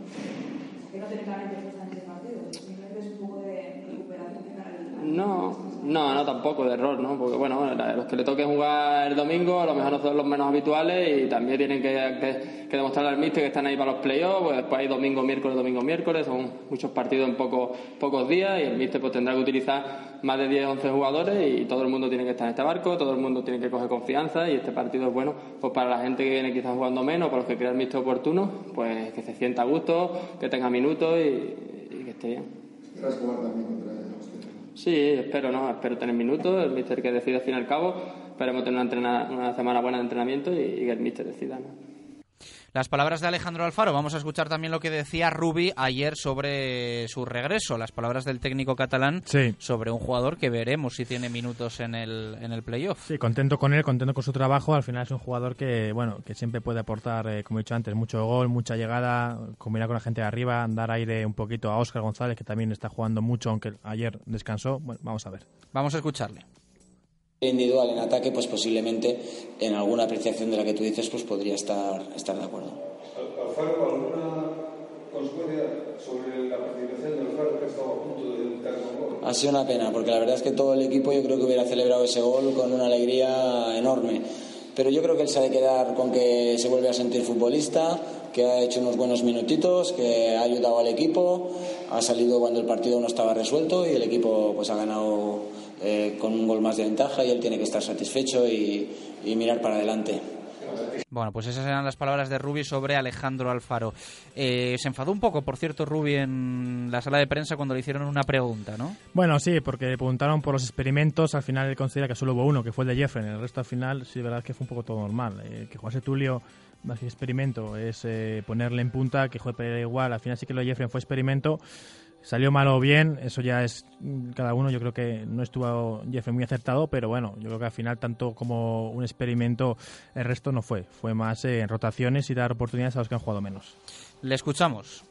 que no técnicamente están en ese partido, es un poco de recuperación No, no, no tampoco de error, ¿no? Porque bueno, los que le toque jugar el domingo a lo mejor no son los menos habituales y también tienen que, que, que demostrar al míster que están ahí para los playoffs, pues después hay domingo, miércoles, domingo, miércoles, son muchos partidos en pocos pocos días y el míster pues tendrá que utilizar más de 10, 11 jugadores y todo el mundo tiene que estar en este barco, todo el mundo tiene que coger confianza y este partido es bueno pues para la gente que viene quizás jugando menos, para los que crea el míster oportuno, pues que se sienta a gusto, que tenga minutos y, y que esté bien. Esperas jugar también contra ellos. Sí, espero, ¿no? Espero tener minutos, el míster que decida al fin y al cabo. Esperemos tener una, una semana buena de entrenamiento y, y que el míster decida, ¿no? Las palabras de Alejandro Alfaro. Vamos a escuchar también lo que decía Rubi ayer sobre su regreso. Las palabras del técnico catalán Sí. sobre un jugador que veremos si tiene minutos en el, en el playoff. Sí, contento con él, contento con su trabajo. Al final es un jugador que, bueno, que siempre puede aportar, eh, como he dicho antes, mucho gol, mucha llegada, combinar con la gente de arriba, dar aire un poquito a Óscar González, que también está jugando mucho, aunque ayer descansó. Bueno, vamos a ver. Vamos a escucharle. Individual en ataque, pues posiblemente en alguna apreciación de la que tú dices, pues podría estar, estar de acuerdo. Alfaro, ¿alguna consecuencia sobre la participación de Alfaro que ha estado a punto de debutar con gol? Ha sido una pena, porque la verdad es que todo el equipo yo creo que hubiera celebrado ese gol con una alegría enorme. Pero yo creo que él se ha de quedar con que se vuelve a sentir futbolista, que ha hecho unos buenos minutitos, que ha ayudado al equipo, ha salido cuando el partido no estaba resuelto y el equipo pues ha ganado eh, con un gol más de ventaja y él tiene que estar satisfecho y, y mirar para adelante. Bueno, pues esas eran las palabras de Rubi sobre Alejandro Alfaro. Eh, se enfadó un poco, por cierto, Rubi en la sala de prensa cuando le hicieron una pregunta, ¿no? Bueno, sí, porque le preguntaron por los experimentos. Al final él considera que solo hubo uno, que fue el de Jeffrey. El resto al final, sí, de verdad que fue un poco todo normal. Eh, que jugase Tulio, más que experimento, es eh, ponerle en punta, que juegue Pereira igual. Al final sí que lo de Jeffrey fue experimento. Salió mal o bien, eso ya es mm, cada uno. Yo creo que no estuvo Jeffrey muy acertado, pero bueno, yo creo que al final, tanto como un experimento, el resto no fue. Fue más eh, en rotaciones y dar oportunidades a los que han jugado menos. Le escuchamos.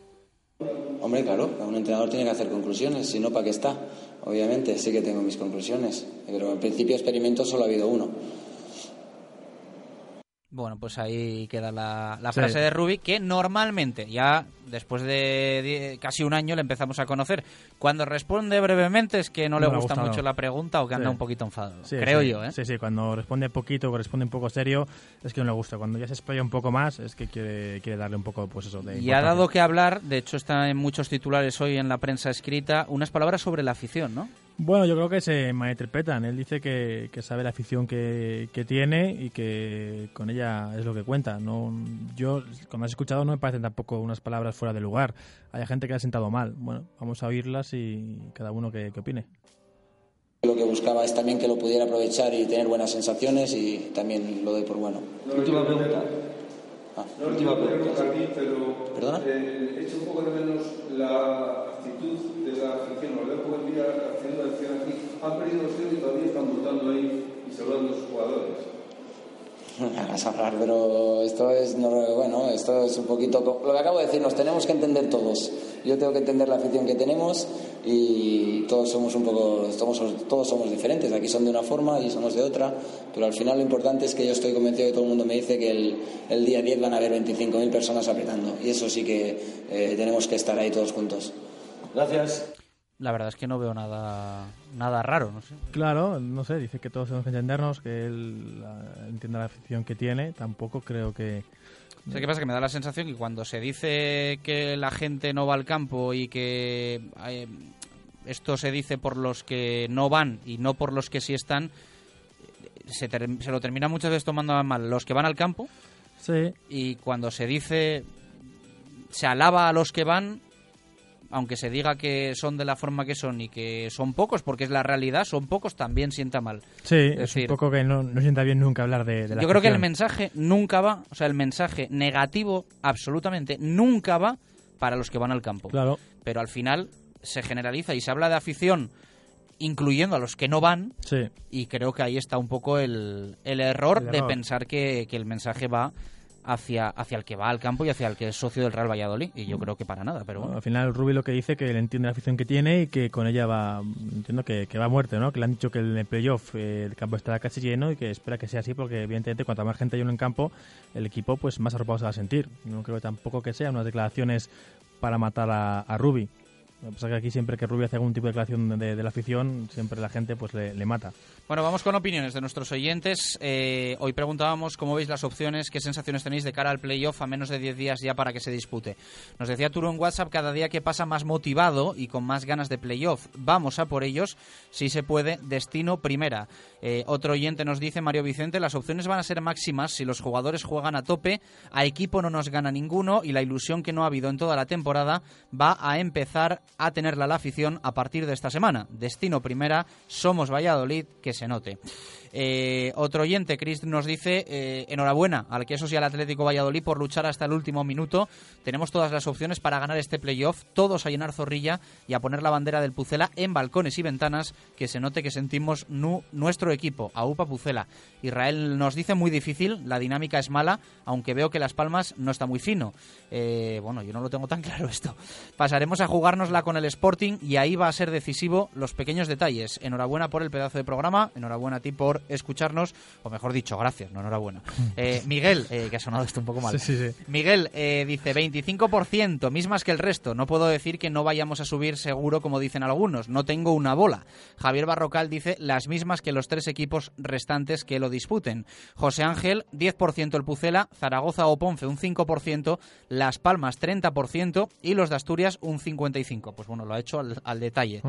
Hombre, claro, un entrenador tiene que hacer conclusiones, si no, ¿para qué está? Obviamente, sí que tengo mis conclusiones, pero en principio experimento solo ha habido uno. Bueno, pues ahí queda la, la Sí. frase de Rubi, que normalmente, ya después de die- casi un año, le empezamos a conocer. Cuando responde brevemente es que no, le No le ha gusta mucho la pregunta o que anda Sí. un poquito enfadado. Sí, Creo yo, ¿eh? Sí, sí, cuando responde poquito o responde un poco serio, es que no le gusta. Cuando ya se explaya un poco más, es que quiere, quiere darle un poco, pues eso, de Y ha dado que hablar, de hecho está en muchos titulares hoy en la prensa escrita, unas palabras sobre la afición, ¿no? Bueno, yo creo que se malinterpretan. Él dice que, que sabe la afición que, que tiene y que con ella es lo que cuenta. No, yo, cuando has escuchado, no me parecen tampoco unas palabras fuera de lugar. Hay gente que ha sentado mal. Bueno, vamos a oírlas y cada uno que, que opine. Lo que buscaba es también que lo pudiera aprovechar y tener buenas sensaciones y también lo doy por bueno. Última pregunta. Ah, No lo quiero preguntar a ti, pero ¿Perdona? eh, echo un poco de menos la actitud de la afición. Lo veo el día haciendo acción aquí. Han perdido cielo y todavía están votando ahí y saludando a sus jugadores. me hagas hablar, pero esto es, no, bueno, esto es un poquito lo que acabo de decir, nos tenemos que entender todos. Yo tengo que entender la afición que tenemos y todos somos un poco, todos, todos somos diferentes. Aquí son de una forma y somos de otra, pero al final lo importante es que yo estoy convencido que todo el mundo me dice que el, el día 10 van a haber 25.000 personas apretando y eso sí que eh, tenemos que estar ahí todos juntos. Gracias. La verdad es que no veo nada nada raro, no sé. Claro, no sé, dice que todos tenemos que entendernos, que él entienda la afición que tiene, tampoco creo que... ¿Sabes qué pasa? Que me da la sensación que cuando se dice que la gente no va al campo y que eh, esto se dice por los que no van y no por los que sí están, se, se lo termina muchas veces tomando mal los que van al campo. Sí. Y cuando se dice, se alaba a los que van, aunque se diga que son de la forma que son y que son pocos, porque es la realidad, son pocos, también sienta mal. Sí, es, un poco que no, sienta bien nunca hablar de, de la Yo creo que el mensaje nunca va, o sea, el mensaje negativo, absolutamente, nunca va para los que van al campo. Claro. Pero al final se generaliza y se habla de afición incluyendo a los que no van. Sí. Y creo que ahí está un poco el, el, error, de pensar que, que, el mensaje va hacia, hacia el que va al campo y hacia el que es socio del Real Valladolid. Y yo creo que para nada, pero bueno. al final Rubi lo que dice que él entiende la afición que tiene y que con ella va, entiendo que, que va a muerte, ¿no? Que le han dicho que en el playoff eh, el campo estará casi lleno y que espera que sea así porque evidentemente cuanto más gente hay en el campo, el equipo pues más arropado se va a sentir. No creo tampoco que sean unas declaraciones para matar a, a Rubi. Lo que pasa es que aquí siempre que Rubio hace algún tipo de declaración de, de la afición, siempre la gente pues le, le, mata. Bueno, vamos con opiniones de nuestros oyentes. Eh, hoy preguntábamos cómo veis las opciones, qué sensaciones tenéis de cara al playoff a menos de 10 días ya para que se dispute. Nos decía Turo en WhatsApp, cada día que pasa más motivado y con más ganas de playoff. Vamos a por ellos, si se puede, destino primera. Eh, otro oyente nos dice, Mario Vicente, las opciones van a ser máximas si los jugadores juegan a tope, a equipo no nos gana ninguno y la ilusión que no ha habido en toda la temporada va a empezar a tenerla la afición a partir de esta semana. Destino primera, somos Valladolid, que se note. Eh, otro oyente, Chris, nos dice eh, enhorabuena al Quesos y al Atlético Valladolid por luchar hasta el último minuto. Tenemos todas las opciones para ganar este playoff, todos a llenar zorrilla y a poner la bandera del Pucela en balcones y ventanas, que se note que sentimos nu nuestro equipo, a UPA Pucela. Israel nos dice muy difícil, la dinámica es mala, aunque veo que Las Palmas no está muy fino. Eh, bueno, yo no lo tengo tan claro esto. Pasaremos a jugárnosla con el Sporting y ahí va a ser decisivo los pequeños detalles. Enhorabuena por el pedazo de programa, enhorabuena a ti por escucharnos, o mejor dicho, gracias, no enhorabuena. Eh, Miguel, eh, que ha sonado esto un poco mal. Sí, sí, sí. Miguel dice 25%, mismas que el resto. No puedo decir que no vayamos a subir seguro, como dicen algunos. No tengo una bola. Javier Barrocal dice las mismas que los tres equipos restantes que lo disputen. José Ángel, 10% el Pucela, Zaragoza o Ponce un 5%, Las Palmas 30% y los de Asturias un 55%. Pues bueno, lo ha hecho al, al detalle.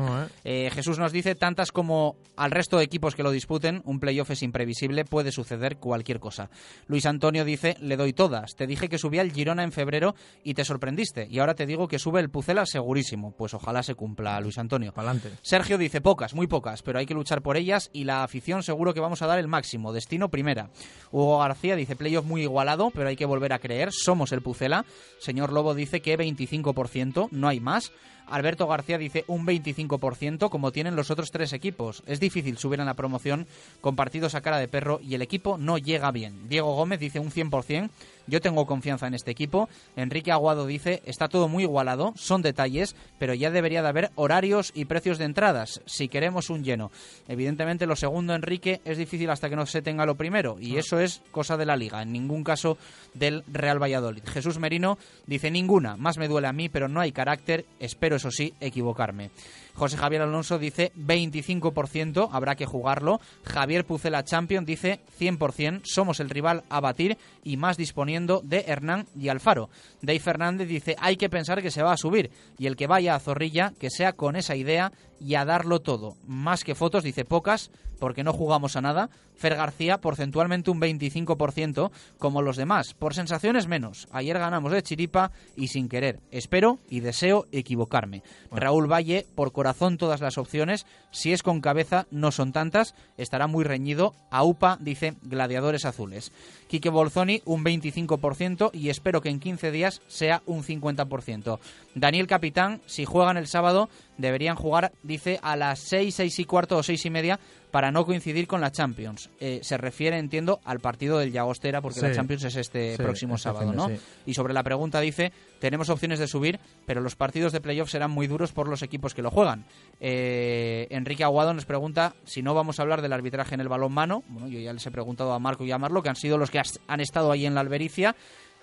Eh, Jesús nos dice tantas como al resto de equipos que lo disputen, un playoff es imprevisible, puede suceder cualquier cosa. Luis Antonio dice, le doy todas. Te dije que subía el Girona en febrero y te sorprendiste. Y ahora te digo que sube el Pucela segurísimo. Pues ojalá se cumpla, Luis Antonio. Pa'lante. Sergio dice, pocas, muy pocas, pero hay que luchar por ellas y la afición seguro que vamos a dar el máximo. Destino primera. Hugo García dice, playoff muy igualado, pero hay que volver a creer. Somos el Pucela. Señor Lobo dice que 25%, no hay más. Alberto García dice un 25%, como tienen los otros tres equipos. Es difícil subir en la promoción con partidos a cara de perro y el equipo no llega bien. Diego Gómez dice un 100%. Yo tengo confianza en este equipo. Enrique Aguado dice, está todo muy igualado, son detalles, pero ya debería de haber horarios y precios de entradas, si queremos un lleno. Evidentemente lo segundo, Enrique, es difícil hasta que no se tenga lo primero, y eso es cosa de la liga, en ningún caso del Real Valladolid. Jesús Merino dice, ninguna, más me duele a mí, pero no hay carácter, espero eso sí, equivocarme. José Javier Alonso dice 25%, habrá que jugarlo. Javier Pucela Champion dice 100%, somos el rival a batir y más disponiendo de Hernán y Alfaro. Dave Fernández dice hay que pensar que se va a subir y el que vaya a Zorrilla que sea con esa idea y a darlo todo. Más que fotos, dice pocas, porque no jugamos a nada. Fer García, porcentualmente un 25%, como los demás. Por sensaciones menos. Ayer ganamos de chiripa y sin querer. Espero y deseo equivocarme. Bueno. Raúl Valle, por corazón todas las opciones. Si es con cabeza, no son tantas. Estará muy reñido. AUPA dice gladiadores azules. Quique Bolzoni, un 25% y espero que en 15 días sea un 50%. Daniel Capitán, si juegan el sábado, deberían jugar, dice, a las 6, 6 y cuarto o 6 y media para no coincidir con la Champions. Eh, se refiere, entiendo, al partido del Llagostera, porque Sí. la Champions es este Sí, próximo este sábado, fin ¿no? sí. Y sobre la pregunta dice, tenemos opciones de subir, pero los partidos de playoff serán muy duros por los equipos que lo juegan. Eh, Enrique Aguado nos pregunta si no vamos a hablar del arbitraje en el balón mano. Bueno, yo ya les he preguntado a Marco y a Marlo, que han sido los que has- han estado ahí en la albericia.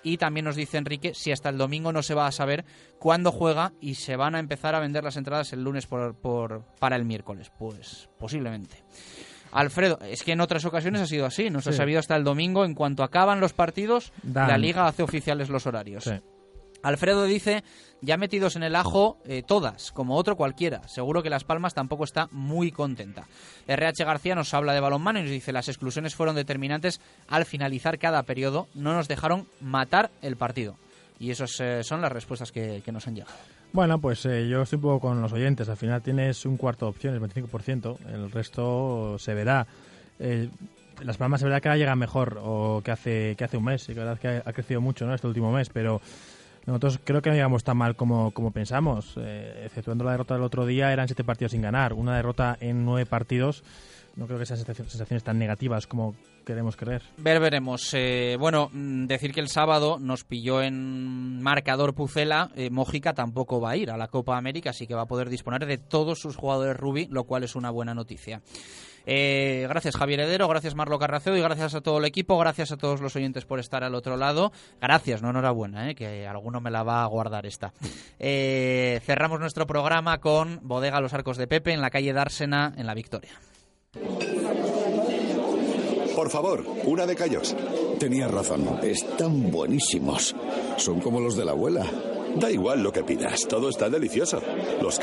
Y también nos dice Enrique si hasta el domingo no se va a saber cuándo juega y se van a empezar a vender las entradas el lunes por, por- para el miércoles. Pues posiblemente. Alfredo, es que en otras ocasiones ha sido así, no se ha sabido hasta el domingo. En cuanto acaban los partidos, Dan. la liga hace oficiales los horarios. Sí. Alfredo dice, ya metidos en el ajo eh, todas, como otro cualquiera. Seguro que Las Palmas tampoco está muy contenta. RH García nos habla de balonmano y nos dice, las exclusiones fueron determinantes al finalizar cada periodo, no nos dejaron matar el partido. Y esas eh, son las respuestas que, nos han llegado. Bueno, pues eh, yo estoy un poco con los oyentes. Al final tienes un cuarto de opciones, 25%. El resto se verá. Las Palmas es verdad que ahora llega mejor o que hace que hace un mes. Y verdad que ha crecido mucho ¿no? este último mes, pero nosotros creo que no llegamos tan mal como, como pensamos. Eh, exceptuando la derrota del otro día, eran siete partidos sin ganar. Una derrota en nueve partidos. No creo que sean sensaciones tan negativas como queremos creer. Ver, veremos. Eh, bueno, mm, decir que el sábado nos pilló en marcador Pucela. eh, Mójica tampoco va a ir a la Copa América, así que va a poder disponer de todos sus jugadores Ruby, lo cual es una buena noticia. Eh, gracias Javier Heredero, gracias Marlo Carracedo y gracias a todo el equipo, gracias a todos los oyentes por estar al otro lado. Gracias, no enhorabuena, eh, que alguno me la va a guardar esta. Eh, cerramos nuestro programa con Bodega Los Arcos de Pepe en la calle Dársena, en La Victoria. Por favor, una de callos. Tenías razón, están buenísimos. Son como los de la abuela. Da igual lo que pidas, todo está delicioso. Los